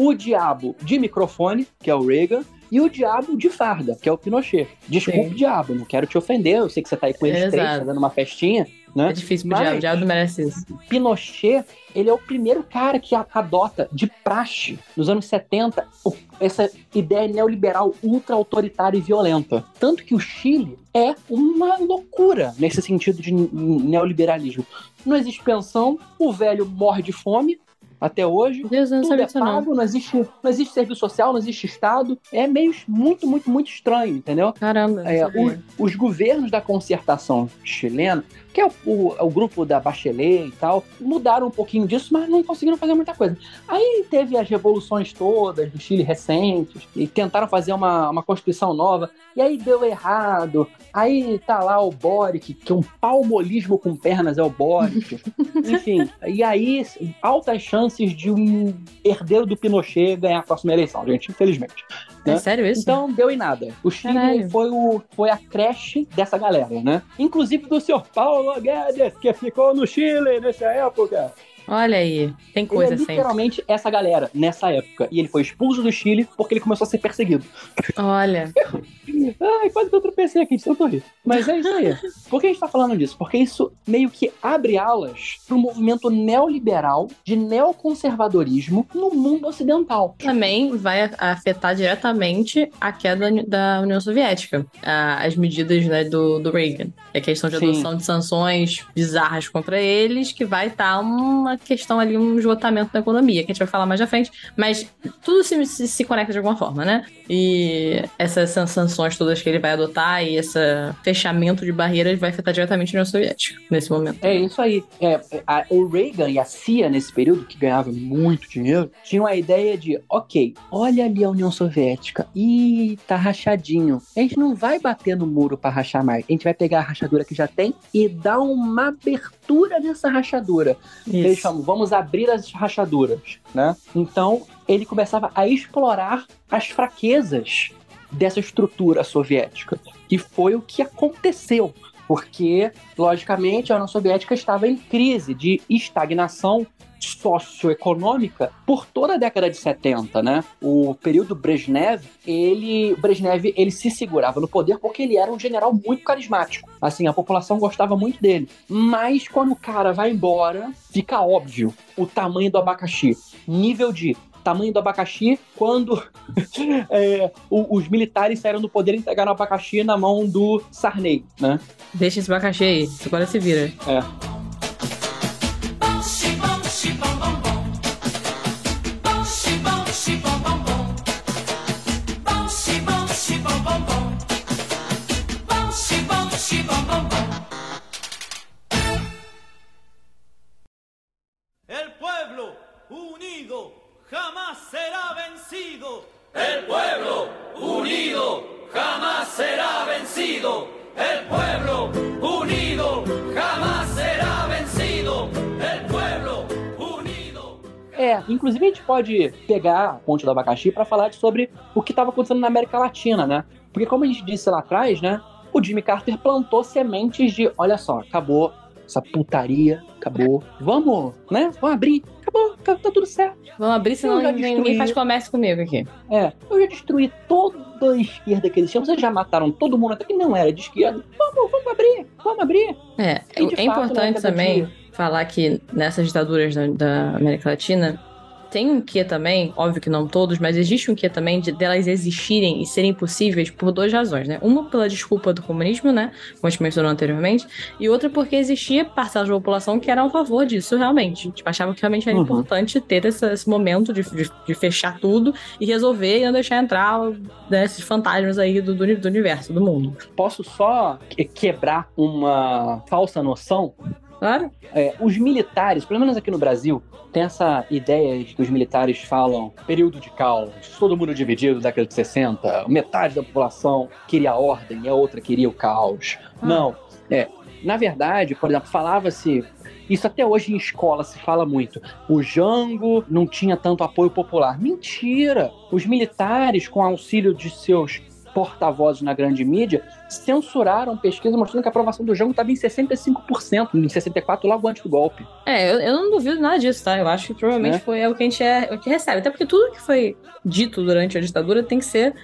o diabo de microfone, que é o Reagan, e o diabo de farda, que é o Pinochet. Desculpe, Sim. diabo, não quero te ofender, eu sei que você tá aí com eles três, Exato. fazendo uma festinha, né? É difícil pro Mas- diabo. O diabo não merece isso. Pinochet, ele é o primeiro cara que adota de praxe, nos anos 70, o- essa ideia neoliberal ultra-autoritária e violenta. Tanto que o Chile é uma loucura nesse sentido de neoliberalismo. Não existe pensão, o velho morre de fome até hoje. Deus, eu não Tudo é pago, não existe, não existe serviço social, não existe Estado. É meio muito, muito, muito estranho, entendeu? Caramba, É, sabia. o- os governos da concertação chilena, que é o, o- o grupo da Bachelet e tal, mudaram um pouquinho disso, mas não conseguiram fazer muita coisa. Aí teve as revoluções todas do Chile recentes, e tentaram fazer uma, uma constituição nova, e aí deu errado. Aí tá lá o Boric, que é um palmolismo com pernas, é o Boric. *laughs* Enfim, e aí altas chances de um herdeiro do Pinochet ganhar a próxima eleição, gente, infelizmente. É né? sério isso? Então deu em nada. O Chile Caralho. foi, o, foi a creche dessa galera, né? Inclusive do senhor Paulo Guedes, que ficou no Chile nessa época. Olha aí, tem coisa ele é sempre. literalmente essa galera nessa época. E ele foi expulso do Chile porque ele começou a ser perseguido. Olha, Ai, quase que eu tropecei aqui, eu tô rindo. Mas é isso aí. Por que a gente tá falando disso? Porque isso meio que abre alas um movimento neoliberal de neoconservadorismo no mundo ocidental. também vai afetar diretamente a queda da União Soviética, as medidas né, do, do Reagan. É questão de Sim. adoção de sanções bizarras contra eles, que vai estar uma questão ali, um esgotamento da economia, que a gente vai falar mais à frente, mas tudo se, se, se conecta de alguma forma, né? E essas san- sanções todas que ele vai adotar e esse fechamento de barreiras vai afetar diretamente a União Soviética nesse momento. É isso aí. É, a- o Reagan e a CIA, nesse período, que ganhava muito dinheiro, tinham a ideia de: ok, olha ali a União Soviética, ih, tá rachadinho. A gente não vai bater no muro pra rachar mais. A gente vai pegar a rachadura que já tem e dar uma abertura nessa rachadura. Eles Vamos abrir as rachaduras, né? Então, ele começava a explorar as fraquezas dessa estrutura soviética. E foi o que aconteceu. Porque, logicamente, a União Soviética estava em crise de estagnação socioeconômica por toda a década de 70, né? O período Brezhnev, ele, Brezhnev, ele se segurava no poder porque ele era um general muito carismático. Assim, a população gostava muito dele. Mas quando o cara vai embora, fica óbvio o tamanho do abacaxi. Nível de tamanho do abacaxi quando *laughs* é, os militares saíram do poder e entregaram o abacaxi na mão do Sarney, né? Deixa esse abacaxi aí, agora se vira. É. inclusive a gente pode pegar a ponte do abacaxi para falar sobre o que estava acontecendo na América Latina, né? Porque como a gente disse lá atrás, né? O Jimmy Carter plantou sementes de, olha só, acabou essa putaria, acabou. Vamos, né? Vamos abrir. Acabou, tá, tá tudo certo. Vamos abrir, senão destruí. ninguém faz comércio comigo aqui. É, eu já destruí toda a esquerda que eles tinham. Vocês já mataram todo mundo até que não era de esquerda. Vamos, vamos abrir, vamos abrir. É, E, é fato, importante também falar que nessas ditaduras da, da América Latina tem um quê também, óbvio que não todos, mas existe um quê também de delas existirem e serem possíveis por duas razões, né? Uma pela desculpa do comunismo, né? Como a gente mencionou anteriormente, e outra porque existia parcela da população que era a favor disso realmente. Tipo, achava que realmente era Uhum. importante ter esse, esse momento de, de, de fechar tudo e resolver e não deixar entrar né, esses fantasmas aí do, do, do universo, do mundo. Posso só que- quebrar uma falsa noção Claro. É, os militares, pelo menos aqui no Brasil, tem essa ideia de que os militares falam período de caos, todo mundo dividido, década de 60, metade da população queria a ordem e a outra queria o caos. Ah. Não, é. Na verdade, por exemplo, falava-se. Isso até hoje em escola se fala muito. O Jango não tinha tanto apoio popular. Mentira! Os militares, com auxílio de seus porta-vozes na grande mídia, censuraram pesquisa mostrando que a aprovação do Jango estava em 65%, em 64%, logo antes do golpe. É, eu, eu não duvido nada disso, tá? Eu acho que provavelmente Né? foi é o que a gente é, o que recebe. Até porque tudo que foi dito durante a ditadura tem que ser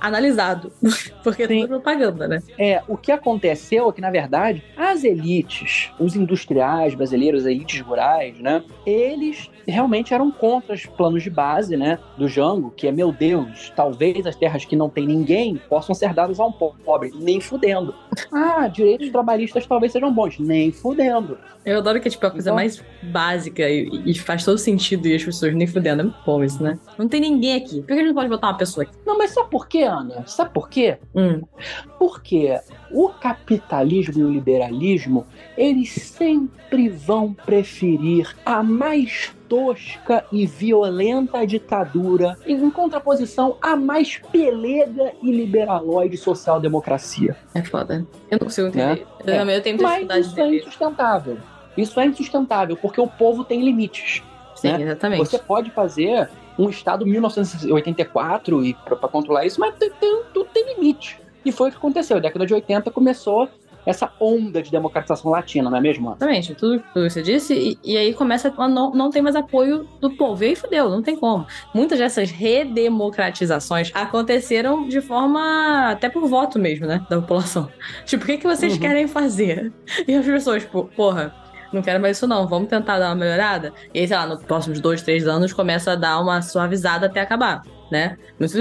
analisado. *laughs* porque é Sim. tudo propaganda, né? É, o que aconteceu é que, na verdade, as elites, os industriais brasileiros, as elites rurais, né? Eles realmente eram contra os planos de base, né? Do Jango, que é, meu Deus, talvez as terras que não tem ninguém possam ser dadas a um pobre. Nem fudendo. Ah, direitos trabalhistas talvez sejam bons. Nem fudendo. Eu adoro que é tipo a coisa Então- mais básica e, e faz todo sentido e as pessoas nem fudendo. É muito bom isso, né? Não tem ninguém aqui. Por que a gente não pode botar uma pessoa aqui? Não, mas sabe por quê, Ana? Sabe por quê? Hum. Porque o capitalismo e o liberalismo, eles sempre vão preferir a mais tosca e violenta ditadura em contraposição à mais pelega e liberaloide social-democracia. É foda. Eu não consigo entender. Eu, É. eu tenho Mas dificuldade de isso é insustentável. Isso é insustentável, porque o povo tem limites. Sim, né? exatamente. Você pode fazer um Estado 1984 e para controlar isso, mas tem, tem- tudo tem limite. E foi o que aconteceu. Na década de 80 começou essa onda de democratização latina, não é mesmo? Ana? Exatamente, tudo tudo que você disse, e, e aí começa a não, não tem mais apoio do povo. E aí fudeu, não tem como. Muitas dessas redemocratizações aconteceram de forma até por voto mesmo, né? Da população. *laughs* Tipo, o que, que vocês Uhum. querem fazer? E as pessoas, tipo, porra. Não quero mais isso, não. Vamos tentar dar uma melhorada. E aí, sei lá, nos próximos dois, três anos começa a dar uma suavizada até acabar, né?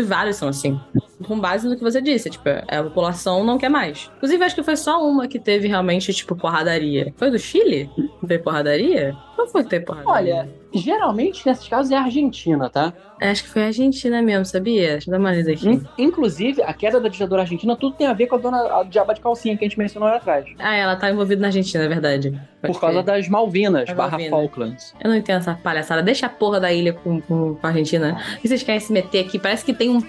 Vários são assim. Com base no que você disse, tipo, a população não quer mais. Inclusive, acho que foi só uma que teve realmente, tipo, porradaria. Foi do Chile? Teve porradaria? Não foi teve porradaria. Olha, geralmente nesses casos é a Argentina, tá? É, Acho que foi a Argentina mesmo, sabia? Deixa eu dar uma lida aqui. In- Inclusive, a queda da ditadura argentina, tudo tem a ver com a dona a diaba de calcinha que a gente mencionou lá atrás. Ah, ela tá envolvida na Argentina, é verdade. Pode Por causa crer. das Malvinas, barra Malvinas. Falklands. Eu não entendo essa palhaçada. Deixa a porra da ilha com, com, com a Argentina. Que vocês querem se meter aqui? Parece que tem um.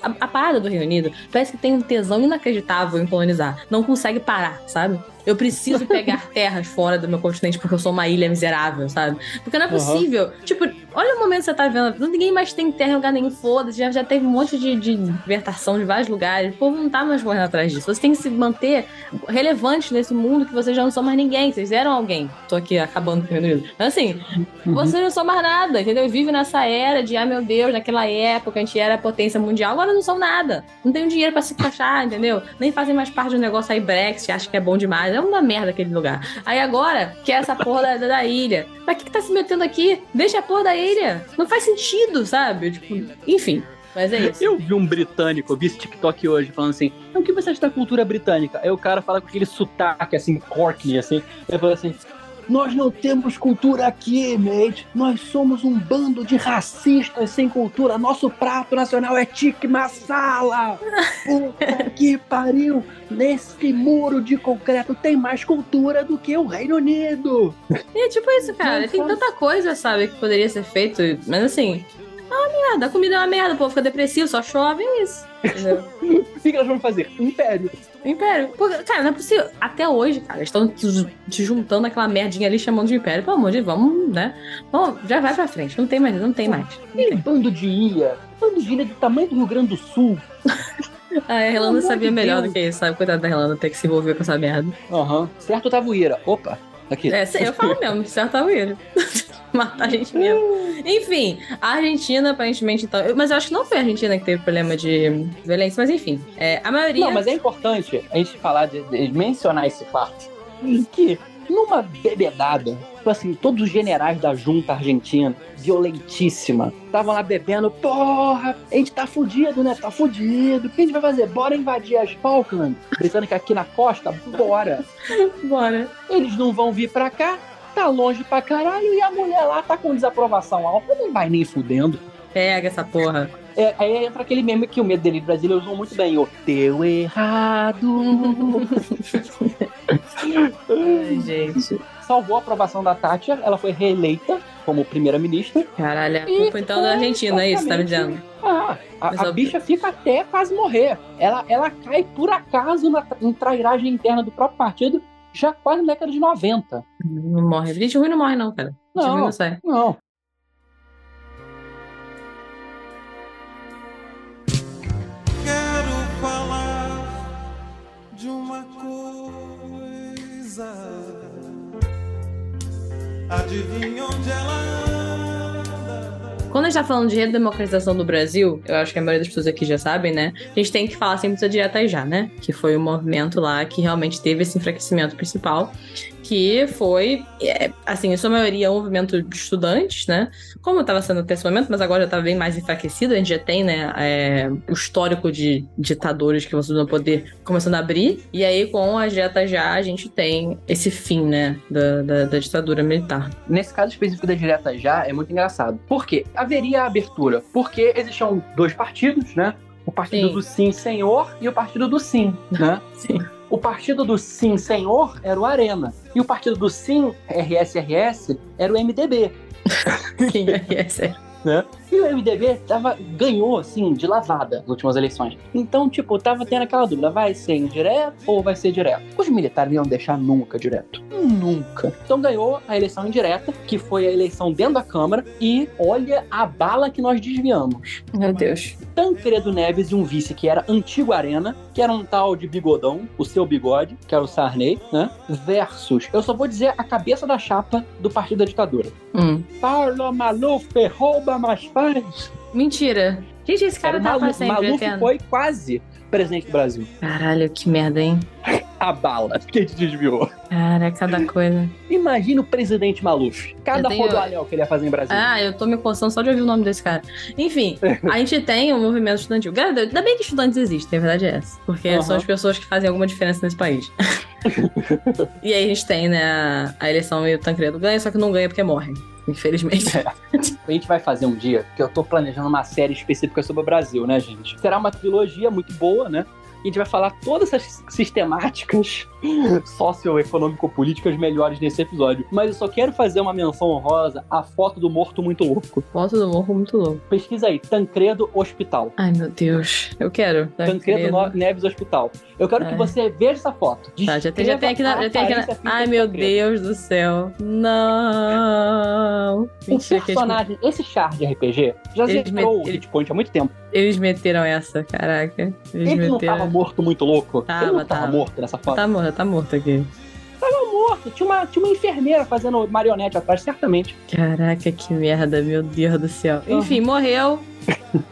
A, a parada do Reino Unido parece que tem um tesão inacreditável em colonizar. Não consegue parar, sabe? Eu preciso *laughs* pegar terras fora do meu continente porque eu sou uma ilha miserável, sabe? Porque não é possível. Tipo, olha o momento que você tá vendo. Ninguém mais tem terra em lugar nenhum, foda-se. Já, já teve um monte de, de libertação de vários lugares. O povo não tá mais correndo atrás disso. Você tem que se manter relevante nesse mundo que vocês já não são mais ninguém. Vocês eram alguém. Tô aqui acabando com o. Mas assim, vocês não são mais nada, entendeu? Vive nessa era de, ah, meu Deus, naquela época a gente era potência mundial, agora não são nada. Não tem dinheiro pra se encaixar, entendeu? Nem fazem mais parte do negócio aí Brexit, acha que é bom demais. É uma merda aquele lugar. Aí agora, quer essa porra da, da- ilha. Mas o que, que tá se metendo aqui? Deixa a porra da ilha. Não faz sentido, sabe? Tipo, enfim. Mas é isso. Eu vi um britânico, eu vi esse TikTok hoje, falando assim: o que você acha da cultura britânica? Aí o cara fala com aquele sotaque, assim, Courtney, assim. Ele fala assim: nós não temos cultura aqui, mate. Nós somos um bando de racistas sem cultura. Nosso prato nacional é tique masala. *laughs* Puta que pariu. Nesse muro de concreto tem mais cultura do que o Reino Unido. É tipo isso, cara. Tem tanta coisa, sabe, que poderia ser feito. Mas assim, é uma merda. A comida é uma merda, o povo fica depressivo, só chove, é isso. Entendeu? O que que elas vão fazer? Império. Império. Porque, cara, não é possível. Até hoje, cara, eles estão te juntando aquela merdinha ali chamando de Império. Pelo amor de Deus, vamos, né? Vamos, já vai pra frente. Não tem mais, não tem mais. Tem. bando de ilha. Bando de ilha do tamanho do Rio Grande do Sul. Ah, *laughs* a amor sabia melhor Deus. do que isso, sabe? Coitada da Relanda ter que se envolver com essa merda. Aham. Certo, Tavuíra. Opa, aqui. É, eu falo mesmo, certo ele. *laughs* Matar a gente mesmo. Enfim, a Argentina, aparentemente, então. Mas eu acho que não foi a Argentina que teve problema de violência, mas enfim. É, a maioria. Não, mas é importante a gente falar, de, de mencionar esse fato. Que numa bebedada, tipo assim, todos os generais da junta argentina, violentíssima, estavam lá bebendo, porra, a gente tá fudido, né? Tá fudido. O que a gente vai fazer? Bora invadir as Falklands, britânica aqui na costa? Bora. *laughs* Bora. Eles não vão vir pra cá, tá longe pra caralho, e a mulher lá tá com desaprovação alta, não vai nem fudendo. Pega essa porra. É, aí entra aquele meme que o Medo Dele Brasileiro usou muito bem, o teu errado. Ai, gente. Salvou a aprovação da Thatcher, ela foi reeleita como primeira-ministra. Caralho, a E culpa então da Argentina, é isso, tá me dizendo? Ah, a, a bicha fica até quase morrer. Ela, ela cai por acaso na, em trairagem interna do próprio partido, já quase na década de 90. Não morre. Gente ruim não morre, não, cara. Não. não. Não. De uma coisa. Adivinha onde ela anda? Quando a gente tá falando de redemocratização do Brasil, eu acho que a maioria das pessoas aqui já sabem, né? A gente tem que falar sempre da Direta Já, né? Que foi o movimento lá que realmente teve esse enfraquecimento principal. Que foi, é, assim, em sua maioria, um movimento de estudantes, né? Como estava sendo até esse momento, mas agora já tá bem mais enfraquecido. A gente já tem, né? é, o histórico de ditadores que vão subir no poder começando a abrir. E aí, com a Direta Já, a gente tem esse fim, né? Da, da, da ditadura militar. Nesse caso específico da direta já, é muito engraçado. Por quê? Haveria a abertura. Porque existiam dois partidos, né? O partido Sim. do Sim Senhor e o partido do Sim, né? *laughs* Sim. O partido do Sim Senhor era o Arena. E o partido do Sim RSRS era o MDB. *laughs* Sim, é. né? E o MDB tava, ganhou, assim, de lavada nas últimas eleições. Então, tipo, tava tendo aquela dúvida, vai ser indireto ou vai ser direto? Os militares não iam deixar nunca direto. Nunca. Então ganhou a eleição indireta, que foi a eleição dentro da Câmara, e olha a bala que nós desviamos. Meu Deus. Tancredo Neves e um vice que era antigo Arena, que era um tal de bigodão, o seu bigode, que era o Sarney, né? Versus, eu só vou dizer a cabeça da chapa do Partido da Ditadura. Hum. Paulo Maluf rouba, mas faz. Mentira. Gente, esse cara Era tá pra Maluf, sempre Maluf foi quase presidente do Brasil. Caralho, que merda, hein? A bala *laughs* que a gente desviou. Cara, cada coisa. Imagina o presidente Maluf. Cada tenho- rodoanel que ele ia fazer em Brasília. Ah, eu tô me coçando só de ouvir o nome desse cara. Enfim, *laughs* a gente tem um movimento estudantil. Ainda bem que estudantes existem, a verdade é essa. Porque Aham. são as pessoas que fazem alguma diferença nesse país. *laughs* e aí a gente tem, né, a, a eleição e o Tancredo ganha, só que não ganha porque morre. Infelizmente. A gente vai fazer um dia que eu tô planejando uma série específica sobre o Brasil, né, gente? Será uma trilogia muito boa, né? A gente vai falar todas essas sistemáticas socioeconômico-políticas melhores nesse episódio. Mas eu só quero fazer uma menção honrosa à foto do morto muito louco. Foto do morro muito louco. Pesquisa aí, Tancredo Hospital. Ai, meu Deus. Eu quero. Tancredo No- Neves Hospital. Eu quero É. que você veja essa foto. Tá, já tem, já tem aqui na. Já tem aqui na... Ai, meu Deus do céu. Não. O Mentira que eles, personagem, esse char de RPG, já Eles zerou o met- hit point há muito tempo. eles meteram essa, caraca. Eles Ele não meteram. tava morto muito louco? Tava, ele não tava, tava. morto nessa foto? Tá morto, tá morto aqui. Tava morto. Tinha uma, tinha uma enfermeira fazendo marionete atrás, certamente. Caraca, que merda, meu Deus do céu. Enfim, morreu.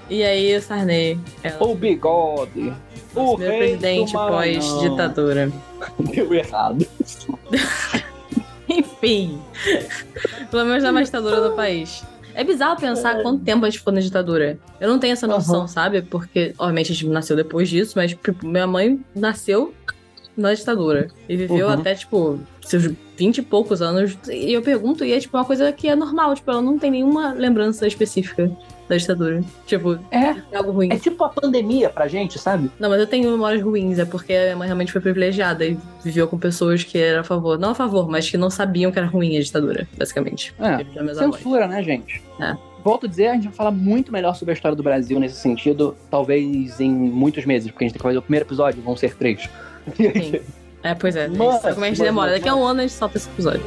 e aí o Sarney é o bigode. O presidente pós-ditadura. *laughs* Deu errado. *laughs* Enfim. Pelo menos na mais ditadura do país. É bizarro pensar quanto tempo a gente ficou na ditadura. Eu não tenho essa noção, Aham. sabe? Porque, obviamente, a gente nasceu depois disso, mas tipo, minha mãe nasceu na ditadura. E viveu Uhum. até, tipo, seus 20 e poucos anos. E eu pergunto, e é tipo uma coisa que é normal, tipo, ela não tem nenhuma lembrança específica da ditadura. Tipo, É, é algo ruim. é tipo a pandemia pra gente, sabe? Não, mas eu tenho memórias ruins, é porque a minha mãe realmente foi privilegiada e viveu com pessoas que eram a favor, não a favor, mas que não sabiam que era ruim a ditadura, basicamente. É, avós. Censura, né, gente? É. Volto a dizer, a gente vai falar muito melhor sobre a história do Brasil nesse sentido, talvez em muitos meses, porque a gente tem que fazer o primeiro episódio, vão ser três. *laughs* Sim. É, pois é. Mas, Sabe como a gente mas, demora? mas, Daqui a um ano a gente solta esse episódio.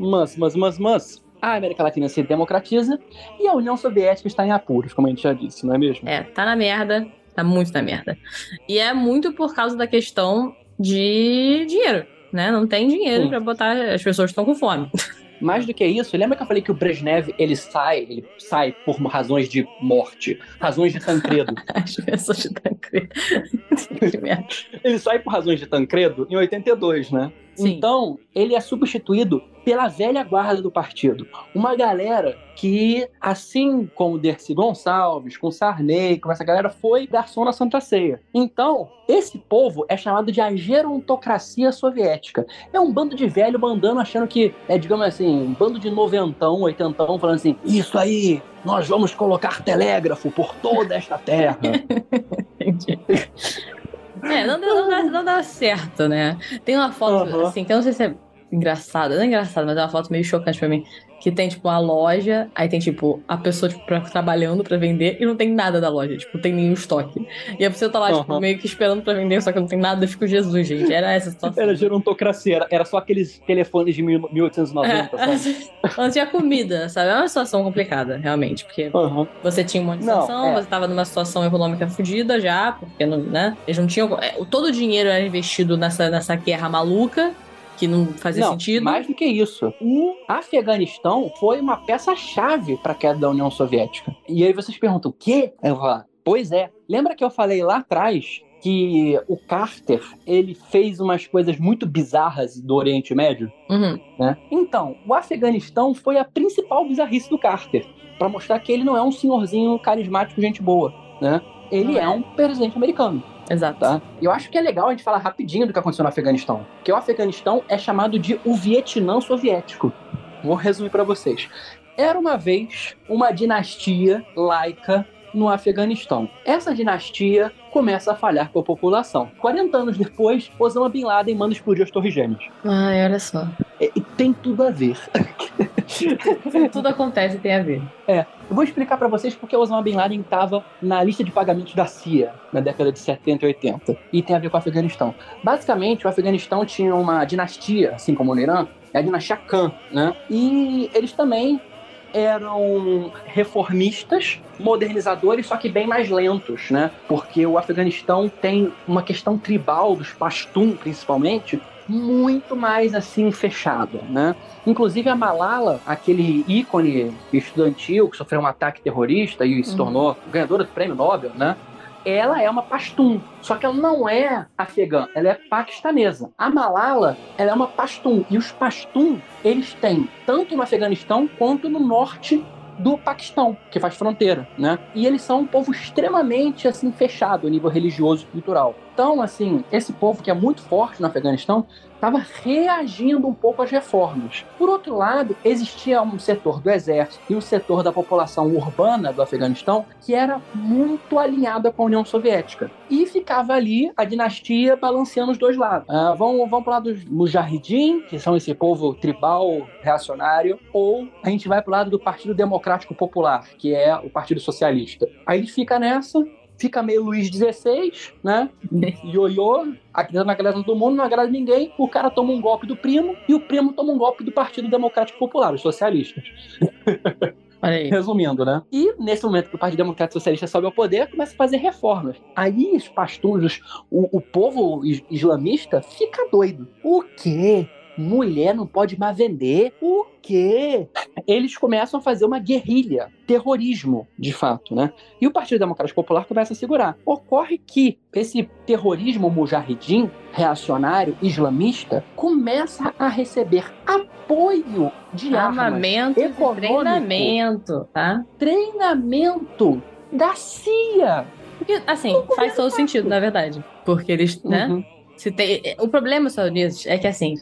Mas, mas, mas, mas, a América Latina se democratiza e a União Soviética está em apuros, como a gente já disse, não é mesmo? É, tá na merda. Tá muito na merda. E é muito por causa da questão de dinheiro. né? Não tem dinheiro pra botar as pessoas estão com fome. *laughs* Mais do que isso, lembra que eu falei que o Brezhnev ele sai, ele sai por razões de morte, razões de Tancredo. *laughs* As pessoas de Tancredo. *laughs* Ele sai por razões de Tancredo em 82, né? Sim. Então, ele é substituído pela velha guarda do partido. Uma galera que, assim como Dercy Gonçalves, com Sarney, com essa galera, foi garçom na Santa Ceia. Então, esse povo é chamado de a gerontocracia soviética. É um bando de velho mandando, achando que, é, digamos assim, um bando de noventão, oitentão, falando assim, isso aí, nós vamos colocar telégrafo por toda esta terra. *laughs* Entendi. É, não, deu- não, dá, não dá certo, né? Tem uma foto, assim, que eu não sei se é engraçada, não é engraçada, mas é uma foto meio chocante pra mim. Que tem, tipo, uma loja, aí tem, tipo, a pessoa, tipo, pra- trabalhando pra vender e não tem nada da loja, tipo, não tem nenhum estoque. E a pessoa tá lá, tipo, Aham. meio que esperando pra vender, só que não tem nada, eu fico, Jesus, gente, era essa situação. Era gerontocracia, era, era só aqueles telefones de mil- 1890, É, sabe? *laughs* não tinha comida, sabe? É uma situação complicada, realmente, porque Aham. você tinha um monte de sanção, é. você tava numa situação econômica fodida já, porque não, né? Eles não tinham. é, todo o dinheiro era investido nessa, nessa guerra maluca, que não fazia Não, sentido. mais do que isso. O Afeganistão foi uma peça-chave para a queda da União Soviética. E aí vocês perguntam, o quê? Eu vou falar, pois é. Lembra que eu falei lá atrás que o Carter, ele fez umas coisas muito bizarras do Oriente Médio? Uhum. né? Então, o Afeganistão foi a principal bizarrice do Carter, para mostrar que ele não é um senhorzinho carismático, gente boa, né? Ele é é. um presidente americano, Exato. tá? Eu acho que é legal a gente falar rapidinho do que aconteceu no Afeganistão, porque o Afeganistão é chamado de o Vietnã soviético. Vou resumir para vocês. Era uma vez uma dinastia laica no Afeganistão. Essa dinastia começa a falhar com a população. 40 anos depois, Osama Bin Laden manda explodir as Torres Gêmeas. Ai, olha só. É, E tem tudo a ver. *laughs* Tudo acontece e tem a ver. Eu vou explicar pra vocês porque o Osama Bin Laden estava na lista de pagamentos da CIA na década de 70 e 80 e tem a ver com o Afeganistão. Basicamente, o Afeganistão tinha uma dinastia, assim como no Irã, é a dinastia Khan, né? E eles também eram reformistas, modernizadores, só que bem mais lentos, né? Porque o Afeganistão tem uma questão tribal dos Pashtun, principalmente, muito mais assim fechada, né? Inclusive a Malala, aquele ícone estudantil que sofreu um ataque terrorista e se Uhum. tornou ganhadora do prêmio Nobel, né? Ela é uma Pashtun, só que ela não é afegã, ela é paquistanesa. A Malala, ela é uma Pashtun e os Pashtun, eles têm tanto no Afeganistão quanto no norte do Paquistão, que faz fronteira, né? E eles são um povo extremamente assim fechado a nível religioso e cultural. Então, assim, esse povo que é muito forte no Afeganistão estava reagindo um pouco às reformas. Por outro lado, existia um setor do exército e um setor da população urbana do Afeganistão que era muito alinhada com a União Soviética. E ficava ali a dinastia balanceando os dois lados. Ah, vamos, vamos para o lado dos Mujahideen, que são esse povo tribal reacionário, ou a gente vai para o lado do Partido Democrático Popular, que é o Partido Socialista. Aí ele fica nessa, fica meio Luiz XVI, né? *laughs* Ioiô, acreditando na galera do mundo, não agrada ninguém. O cara toma um golpe do primo e o primo toma um golpe do Partido Democrático Popular, os socialistas. *laughs* Resumindo, né? E nesse momento que o Partido Democrático Socialista sobe ao poder, começa a fazer reformas. Aí os pastores, o, o povo is- islamista fica doido. O quê? Mulher não pode mais vender? O quê? Eles começam a fazer uma guerrilha, terrorismo, de fato, né? E o Partido Democrático Popular começa a segurar. Ocorre que esse terrorismo mujahidin, reacionário, islamista, começa a receber apoio de armas Armamento e treinamento, tá? treinamento da CIA. Porque, assim, faz todo sentido, na verdade. Porque eles, né? Uhum. Se tem... O problema dos Estados Unidos é que, assim,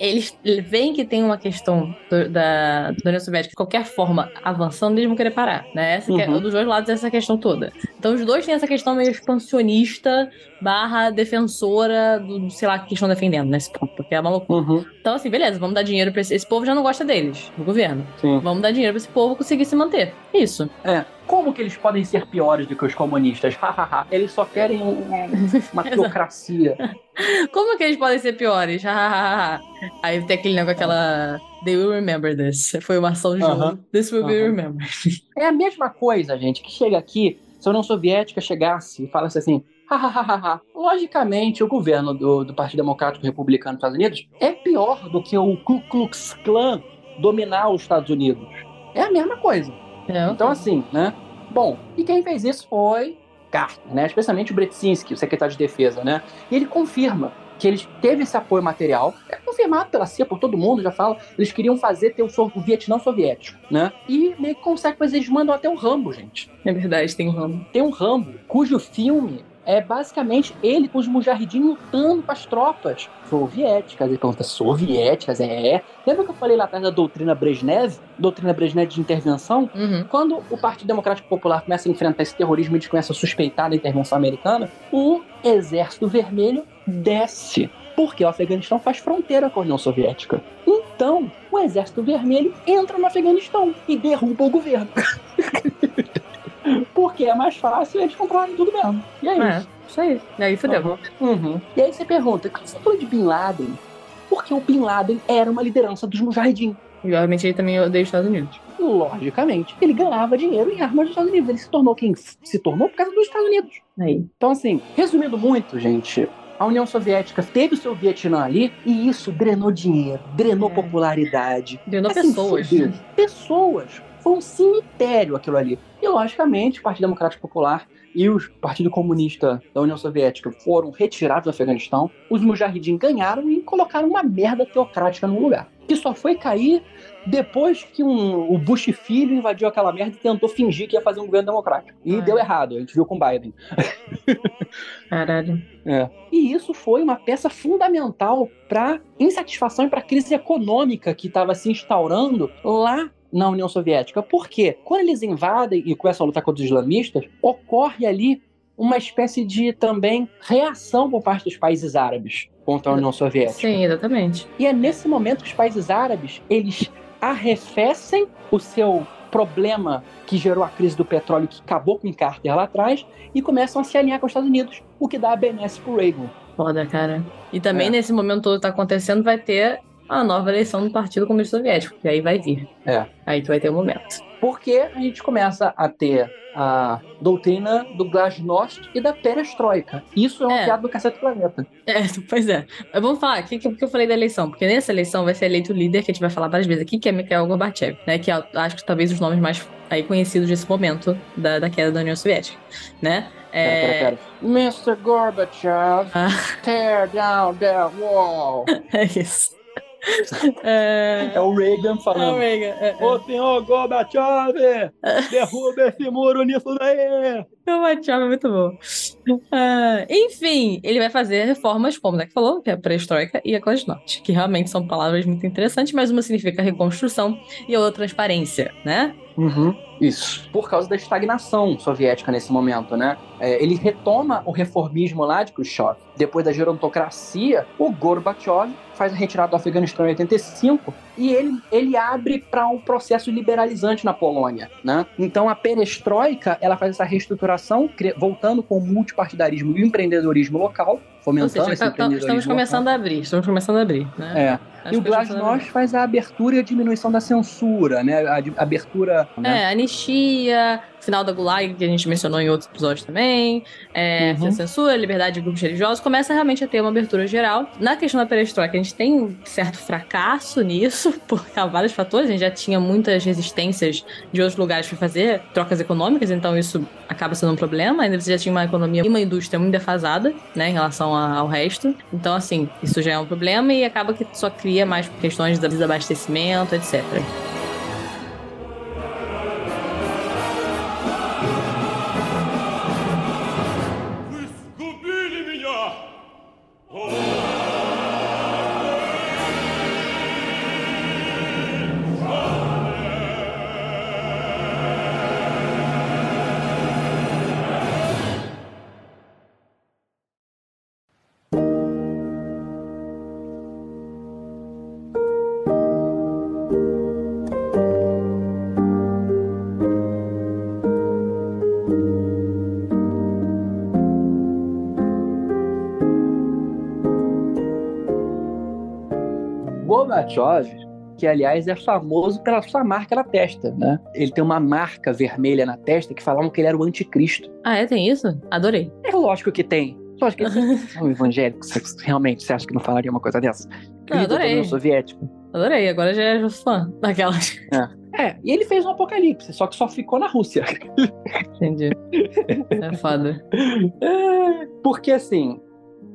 eles veem que tem uma questão do- da, da União Soviética de qualquer forma avançando, eles vão querer parar, né? Essa é, Uhum. dos dois lados essa questão toda. Então os dois têm essa questão meio expansionista barra defensora do, sei lá, que estão defendendo nesse ponto, porque é uma loucura. Uhum. Então, assim, beleza, vamos dar dinheiro pra esse... Esse povo já não gosta deles, do governo. Sim. Vamos dar dinheiro pra esse povo conseguir se manter. Isso. É. Como que eles podem ser piores do que os comunistas? Hahaha. eles só querem um- uma teocracia. *laughs* Como que eles podem ser piores? Aí tem aquele negócio, aquela. They will remember this. Foi uma ação de jogo. Aham. This will be Aham. remembered. *laughs* É a mesma coisa, gente, que chega aqui, se a União Soviética chegasse e falasse assim: hahaha. Logicamente, o governo do, do Partido Democrático Republicano dos Estados Unidos é pior do que o Ku Klux Klan dominar os Estados Unidos. É a mesma coisa. É, Então, assim, né? Bom, e quem fez isso foi Carter, né? Especialmente o Bretzinski, o secretário de defesa, né? E ele confirma que ele teve esse apoio material, é confirmado pela CIA, por todo mundo, já fala, eles queriam fazer ter o, so- o Vietnã soviético, né? E meio que consegue, mas eles mandam até um Rambo, gente. é verdade, tem um ramo. Tem um Rambo, cujo filme é basicamente ele com os mujahidin lutando com as tropas soviéticas. Ele pergunta, soviéticas? É. Lembra que eu falei lá atrás da doutrina Brezhnev? Doutrina Brezhnev de intervenção? Uhum. Quando o Partido Democrático Popular começa a enfrentar esse terrorismo e eles começam a suspeitar da intervenção americana, o Exército Vermelho desce. Porque o Afeganistão faz fronteira com a União Soviética. Então, o Exército Vermelho entra no Afeganistão e derruba o governo. *laughs* Porque é mais fácil eles controlarem tudo mesmo. E é É, isso. isso aí. E aí fodeu. Uhum. E aí você pergunta, quando você falou de Bin Laden, porque o Bin Laden era uma liderança dos Mujahideen. E obviamente ele também odeia os Estados Unidos. Logicamente, ele ganhava dinheiro em armas dos Estados Unidos. Ele se tornou quem se tornou por causa dos Estados Unidos. Aí. Então, assim, resumindo muito, gente, a União Soviética teve o seu Vietnã ali e isso drenou dinheiro, drenou É. popularidade. Drenou Assim, pessoas. fudeu. Pessoas. Foi um cemitério aquilo ali. E, logicamente, o Partido Democrático Popular e o Partido Comunista da União Soviética foram retirados do Afeganistão. Os Mujahideen ganharam e colocaram uma merda teocrática no lugar. Que só foi cair depois que um- o Bush filho invadiu aquela merda e tentou fingir que ia fazer um governo democrático. E deu errado, a gente viu com o Biden. Caralho. *laughs* E isso foi uma peça fundamental para insatisfação e para a crise econômica que estava se instaurando lá na União Soviética. Por quê? Quando eles invadem e começam a lutar contra os islamistas, ocorre ali uma espécie de também reação por parte dos países árabes contra a União Soviética. Sim, exatamente. E é nesse momento que os países árabes, eles arrefecem o seu problema que gerou a crise do petróleo que acabou com Carter lá atrás e começam a se alinhar com os Estados Unidos, o que dá a benesse pro Reagan. Foda, cara. E também É. nesse momento todo que tá acontecendo, vai ter a nova eleição do Partido Comunista Soviético, que aí vai vir. É. Aí tu vai ter o momento. Porque a gente começa a ter a doutrina do Glasnost e da perestroika. Isso é uma É. piada do cacete do planeta. É, *laughs* pois é. Mas vamos falar, o que, que, que eu falei da eleição? Porque nessa eleição vai ser eleito o líder que a gente vai falar várias vezes aqui, que é Mikhail Gorbachev, né? Que é, acho que talvez os nomes mais aí conhecidos desse momento da, da queda da União Soviética, né? Pera, pera, pera. Mr. Gorbachev, Ah. tear down that wall. *laughs* É isso. É... É o Reagan É o falando. Reagan. É, é. Ô senhor Gorbachev, derruba esse muro nisso daí. Gorbachev é muito bom. Ah, enfim, ele vai fazer reformas, como o Deck falou, que é a perestroika e a glasnost, que realmente são palavras muito interessantes, mas uma significa reconstrução e a outra transparência, né? Uhum. Isso. Por causa da estagnação soviética nesse momento, né? É, ele retoma o reformismo lá de Khrushchev. Depois da gerontocracia, o Gorbachev faz a retirada do Afeganistão em 85 e ele, ele abre para um processo liberalizante na Polônia, né? Então a perestroika, ela faz essa reestruturação, voltando com o multipartidarismo e o empreendedorismo local, fomentando seja, esse tá- tá- empreendedorismo estamos começando local. a abrir, estamos começando a abrir, né? É. Acho E o Glasnost faz a abertura e a diminuição da censura, né? A abertura. né? É, anistia, final da Gulag, que a gente mencionou em outros episódios também, é, Uhum. censura, liberdade de grupos religiosos, começa realmente a ter uma abertura geral. Na questão da perestroika, a gente tem um certo fracasso nisso, *laughs* por vários fatores, a gente já tinha muitas resistências de outros lugares para fazer trocas econômicas, então isso acaba sendo um problema, ainda você já tinha uma economia e uma indústria muito defasada, né, em relação ao resto. Então, assim, isso já é um problema e acaba que só cria mais questões de desabastecimento, etc. Gorbachev, que aliás é famoso pela sua marca na testa, né? Ele tem uma marca vermelha na testa que falavam que ele era o anticristo. Ah, é? Tem isso? Adorei. É lógico que tem. Lógico que tem. *laughs* um evangélico, realmente, você acha que não falaria uma coisa dessa? Líder da adorei. União Soviética. Adorei, agora já é fã daquelas. É, e ele fez um apocalipse, só que só ficou na Rússia. Entendi. É foda. *laughs* É, Porque assim,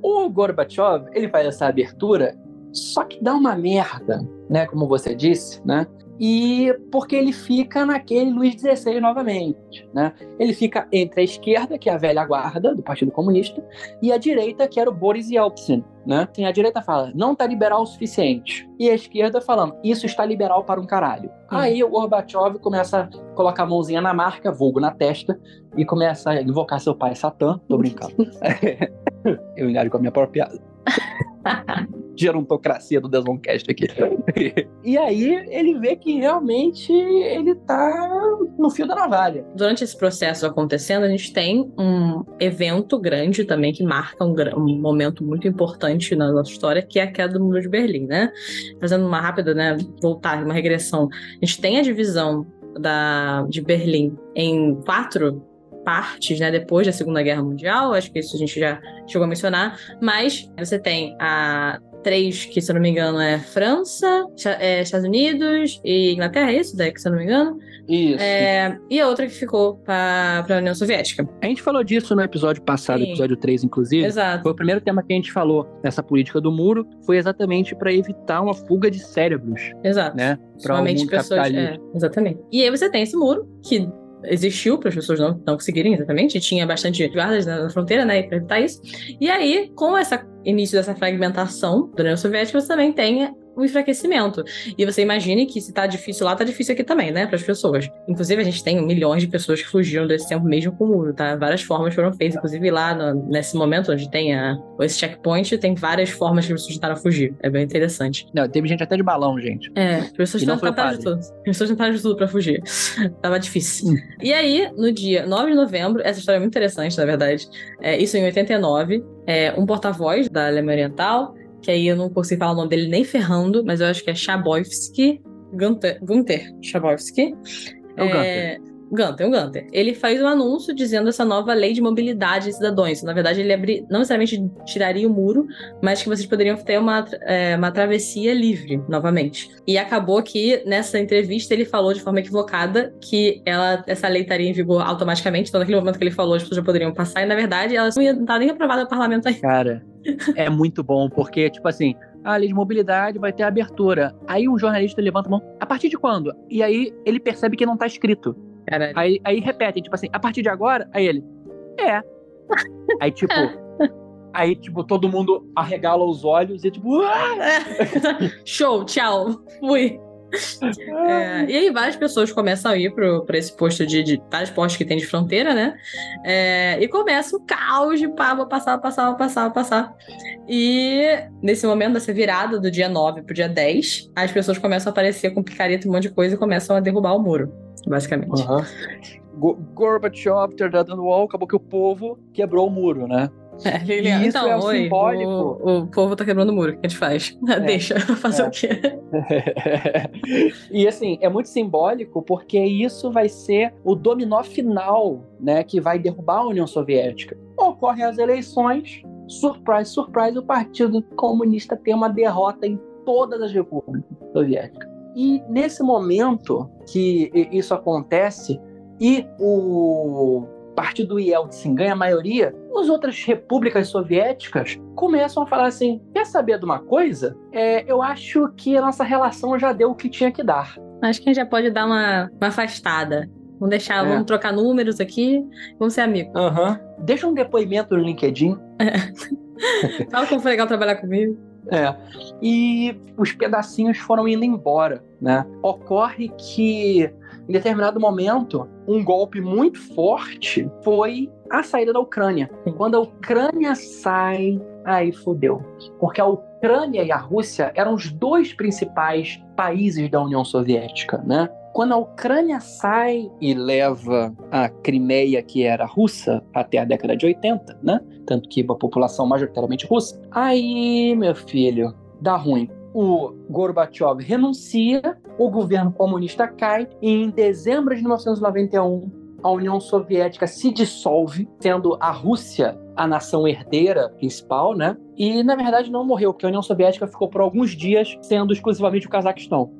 o Gorbachev, ele faz essa abertura, só que dá uma merda, né? Como você disse, né? E porque ele fica naquele Luiz XVI novamente, né? Ele fica entre a esquerda, que é a velha guarda do Partido Comunista, e a direita, que era o Boris Yeltsin, né? Assim, a direita fala, não tá liberal o suficiente. E a esquerda falando, isso está liberal para um caralho. Aí o Gorbachev começa a colocar a mãozinha na marca, vulgo na testa, e começa a invocar seu pai Satã. Tô brincando. *laughs* *laughs* Eu engalho com a minha própria. *laughs* Gerontocracia do Desoncast aqui. *laughs* e aí ele vê que realmente ele tá no fio da navalha. Durante esse processo acontecendo, a gente tem um evento grande também que marca um, um momento muito importante na nossa história, que é a queda do Muro de Berlim, né? Fazendo uma rápida, né, voltar, uma regressão. A gente tem a divisão da, de Berlim em quatro partes, né, depois da Segunda Guerra Mundial, acho que isso a gente já chegou a mencionar, mas você tem a três, que se eu não me engano é França, é, Estados Unidos e Inglaterra, é isso? Daí que se eu não me engano. Isso. É, e a outra que ficou para a União Soviética. A gente falou disso no episódio passado, Sim. episódio 3, inclusive. Exato. Foi o primeiro tema que a gente falou nessa política do muro, foi exatamente para evitar uma fuga de cérebros, Exato. né? Para Somente mundo pessoas. É, exatamente. E aí você tem esse muro que existiu para as pessoas não, não conseguirem exatamente, tinha bastante guardas na, na fronteira, né, para evitar isso. E aí, com esse início dessa fragmentação da União Soviética, você também tem o enfraquecimento. E você imagine que se tá difícil lá, tá difícil aqui também, né, para as pessoas. Inclusive, a gente tem milhões de pessoas que fugiram desse tempo mesmo com o muro, tá? Várias formas foram feitas, inclusive lá no- nesse momento onde tem a, esse checkpoint, tem várias formas que as pessoas tentaram fugir. É bem interessante. Não, teve gente até de balão, gente. É, as pessoas tentaram de tudo. As pessoas tentaram de tudo pra fugir. *laughs* Tava difícil. Hum. E aí, no dia 9 de novembro, essa história é muito interessante, na verdade. É, isso em 89, é, um porta-voz da Alemanha Oriental, que aí eu não consigo falar o nome dele nem ferrando, mas eu acho que é Chabowski, Gunther, Gunther Chabowski. É o Gunther. Gunther, o Gunther. Ele faz um anúncio dizendo essa nova lei de mobilidade de cidadãos. Na verdade, ele abri, não necessariamente tiraria o muro, mas que vocês poderiam ter uma, é, uma travessia livre, novamente. E acabou que, nessa entrevista, ele falou de forma equivocada que ela, essa lei estaria em vigor automaticamente. Então, naquele momento que ele falou, as pessoas já poderiam passar, e na verdade, ela não ia estar nem aprovada no parlamento ainda. Cara, é muito bom, porque, tipo assim, a lei de mobilidade vai ter abertura. Aí um jornalista levanta a mão. A partir de quando? E aí ele percebe que não tá escrito. Caralho. Aí, aí repete, tipo assim, a partir de agora? Aí ele, é. Aí, tipo, *laughs* aí, tipo, todo mundo arregala os olhos e, tipo, "Ah!" *laughs* Show, tchau, fui. *laughs* É, e aí várias pessoas começam a ir pro, pra esse posto de, de vários postos que tem de fronteira, né? É, e começa o caos de pá, vou passar, vou passar, vou passar, vou passar. E nesse momento dessa virada do dia 9 pro dia 10, as pessoas começam a aparecer com picareta e um monte de coisa e começam a derrubar o muro, basicamente. Go- Gorbachev, Terdado no wall, acabou que o povo quebrou o muro, né? É, *laughs* isso então, é o oi, simbólico. O, o povo tá quebrando o muro, o que a gente faz? Deixa, *laughs* fazer é. o quê? *laughs* e assim, é muito simbólico porque isso vai ser o dominó final, né, que vai derrubar a União Soviética. Ocorrem as eleições, surprise, surprise, o Partido Comunista tem uma derrota em todas as repúblicas soviéticas. E nesse momento que isso acontece e o Partido Yeltsin ganha a maioria, as outras repúblicas soviéticas começam a falar assim: quer saber de uma coisa? É, eu acho que a nossa relação já deu o que tinha que dar. Acho que a gente já pode dar uma, uma afastada. Vamos deixar, É. vamos trocar números aqui, vamos ser amigos. Deixa um depoimento no LinkedIn. *laughs* Fala como foi legal trabalhar comigo. É. E os pedacinhos foram indo embora, né? Ocorre que, em determinado momento, um golpe muito forte foi a saída da Ucrânia. Quando a Ucrânia sai, aí fudeu. Porque a Ucrânia e a Rússia eram os dois principais países da União Soviética, né? Quando a Ucrânia sai e leva a Crimeia, que era russa, até a década de 80, né? Tanto que a população majoritariamente russa. Aí, meu filho, dá ruim. O Gorbachev renuncia, o governo comunista cai e em dezembro de 1991 a União Soviética se dissolve, sendo a Rússia a nação herdeira principal, né? E na verdade não morreu, porque a União Soviética ficou por alguns dias sendo exclusivamente o Cazaquistão.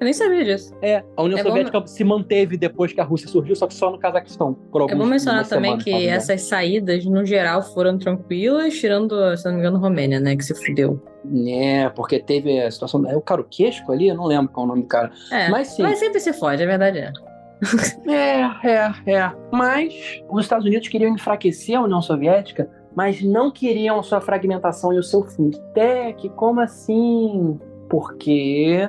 Eu nem sabia disso. É, a União É bom- Soviética se manteve depois que a Rússia surgiu, só que só no Cazaquistão. Por É alguns, bom mencionar também semanas, que essas saídas, no geral, foram tranquilas, tirando, se não me engano, Romênia, né? Que se fudeu. É, porque teve a situação. É o Caruquesco ali? Eu não lembro qual é o nome do cara. É, Mas sim. mas sempre se fode, a verdade é. É, é, é. Mas os Estados Unidos queriam enfraquecer a União Soviética, mas não queriam sua fragmentação e o seu fim. Tech, como assim? Porque,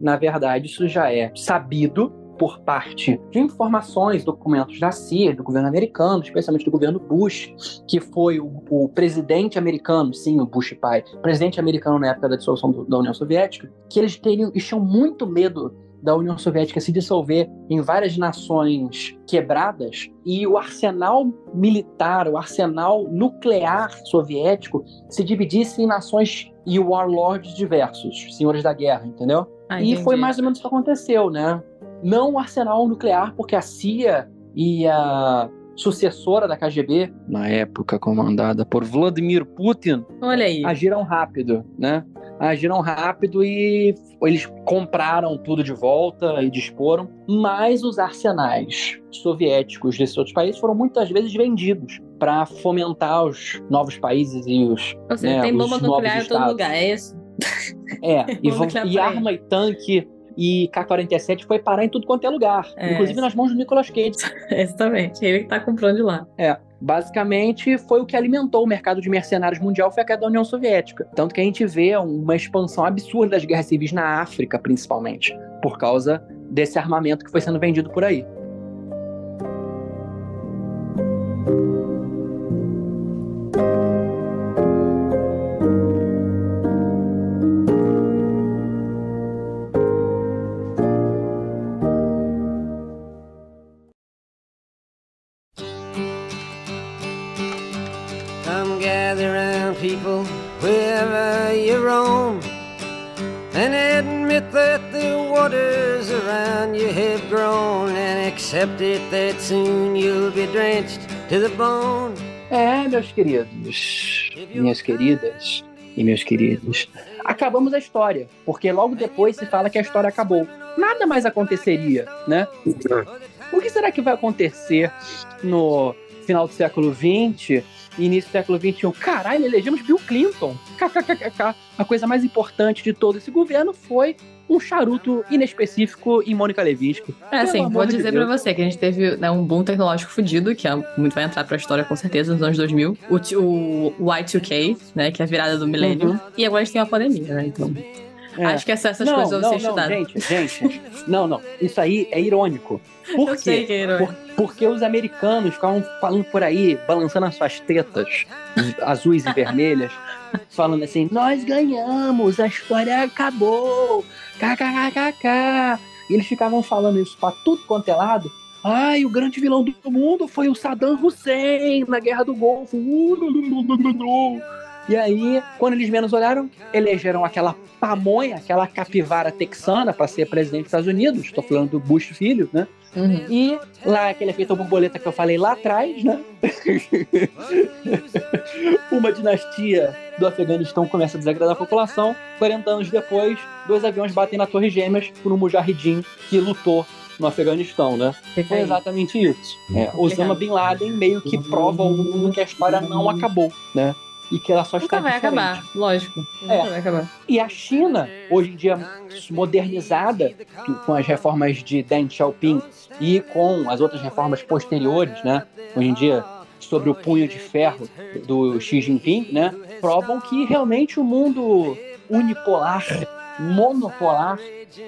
na verdade, isso já é sabido por parte de informações, documentos da CIA, do governo americano, especialmente do governo Bush, que foi o, o presidente americano, sim, o Bush pai, presidente americano na época da dissolução do- da União Soviética, que eles, eles tinham muito medo da União Soviética se dissolver em várias nações quebradas e o arsenal militar, o arsenal nuclear soviético se dividisse em nações e warlords diversos, senhores da guerra, entendeu? Ah, e foi mais ou menos o que aconteceu, né? Não o arsenal nuclear, porque a CIA e a sucessora da KGB, na época comandada por Vladimir Putin, Olha aí. agiram rápido, né? Agiram rápido e eles compraram tudo de volta e disporam, mas os arsenais soviéticos desses outros países foram muitas vezes vendidos para fomentar os novos países e os Ou seja, né, tem bomba nuclear em todo lugar, é isso? É, *laughs* e, vão, e arma e tanque e K-47 foi parar em tudo quanto é lugar, É. inclusive nas mãos do Nicolas Cage. *laughs* Exatamente. Ele que tá comprando de lá. É, basicamente foi o que alimentou o mercado de mercenários mundial, foi a queda da União Soviética. Tanto que a gente vê uma expansão absurda das guerras civis na África, principalmente, por causa desse armamento que foi sendo vendido por aí. É, meus queridos, minhas queridas e meus queridos, acabamos a história, porque logo depois se fala que a história acabou. Nada mais aconteceria, né? O que será que vai acontecer no final do século XX, início do século XXI? Caralho, elegemos Bill Clinton. KKKK. A coisa mais importante de todo esse governo foi um charuto inespecífico em Mônica Levinsky. É, assim, vou de dizer Deus. pra você que a gente teve né, um boom tecnológico fudido, que é muito vai entrar pra história com certeza nos anos 2000. O, o Y2K, né, que é a virada do milênio. Uhum. E agora a gente tem uma pandemia, né, então... É. Acho que essas, essas não, coisas vão não, ser não, estudadas. gente, gente, não, não. Isso aí é irônico. *laughs* Por Eu quê? é irônico. Por- porque os americanos ficavam falando por aí, balançando as suas tetas azuis e vermelhas, *laughs* falando assim: nós ganhamos, a história acabou, kkkk. E eles ficavam falando isso pra tudo quanto é lado. Ai, o grande vilão do mundo foi o Saddam Hussein na Guerra do Golfo. Uh, E aí, quando eles menos olharam, elegeram aquela pamonha, aquela capivara texana para ser presidente dos Estados Unidos. Estou falando do Bush filho, né? Uhum. E lá aquele efeito borboleta que eu falei lá atrás, né? *laughs* Uma dinastia do Afeganistão começa a desagradar a população. 40 anos depois, dois aviões batem na Torre Gêmeas por um mujahidin que lutou no Afeganistão, né? Foi aí. exatamente isso. É. Osama Bin Laden meio que prova ao mundo que a história não acabou, né? E que ela só está Nunca vai diferente. acabar, lógico. É. Nunca vai acabar. E a China, hoje em dia modernizada, com as reformas de Deng Xiaoping e com as outras reformas posteriores, né? Hoje em dia, sobre o punho de ferro do Xi Jinping, né? Provam que realmente o mundo unipolar, monopolar,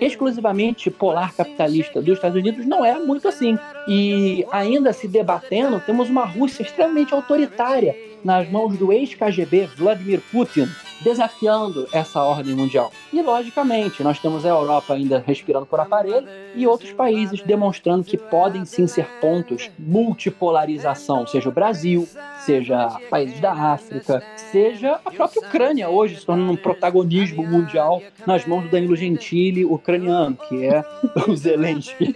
exclusivamente polar capitalista dos Estados Unidos não é muito assim. E ainda se debatendo, temos uma Rússia extremamente autoritária, nas mãos do ex-KGB Vladimir Putin, desafiando essa ordem mundial. E, logicamente, nós temos a Europa ainda respirando por aparelho e outros países demonstrando que podem sim ser pontos multipolarização, seja o Brasil, seja países da África, seja a própria Ucrânia hoje se tornando um protagonismo mundial nas mãos do Danilo Gentili ucraniano, que é *laughs* o Zelensky.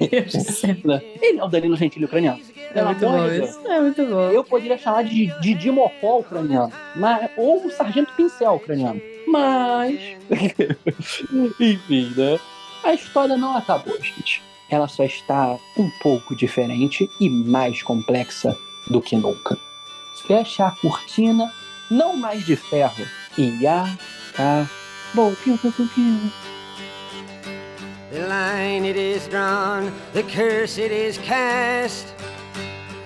Né? Ele é o Danilo Gentili ucraniano. É muito bom isso. É muito bom. Eu poderia chamar de Didi Mocó ucraniano, mas, ou o Sargento Pincel ucraniano. Mas, *laughs* enfim, né? A história não acabou, gente. Ela só está um pouco diferente e mais complexa do que nunca. Fecha a cortina, não mais de ferro, e acabou. Piu, piu, piu, piu. The line it is drawn, the curse it is cast.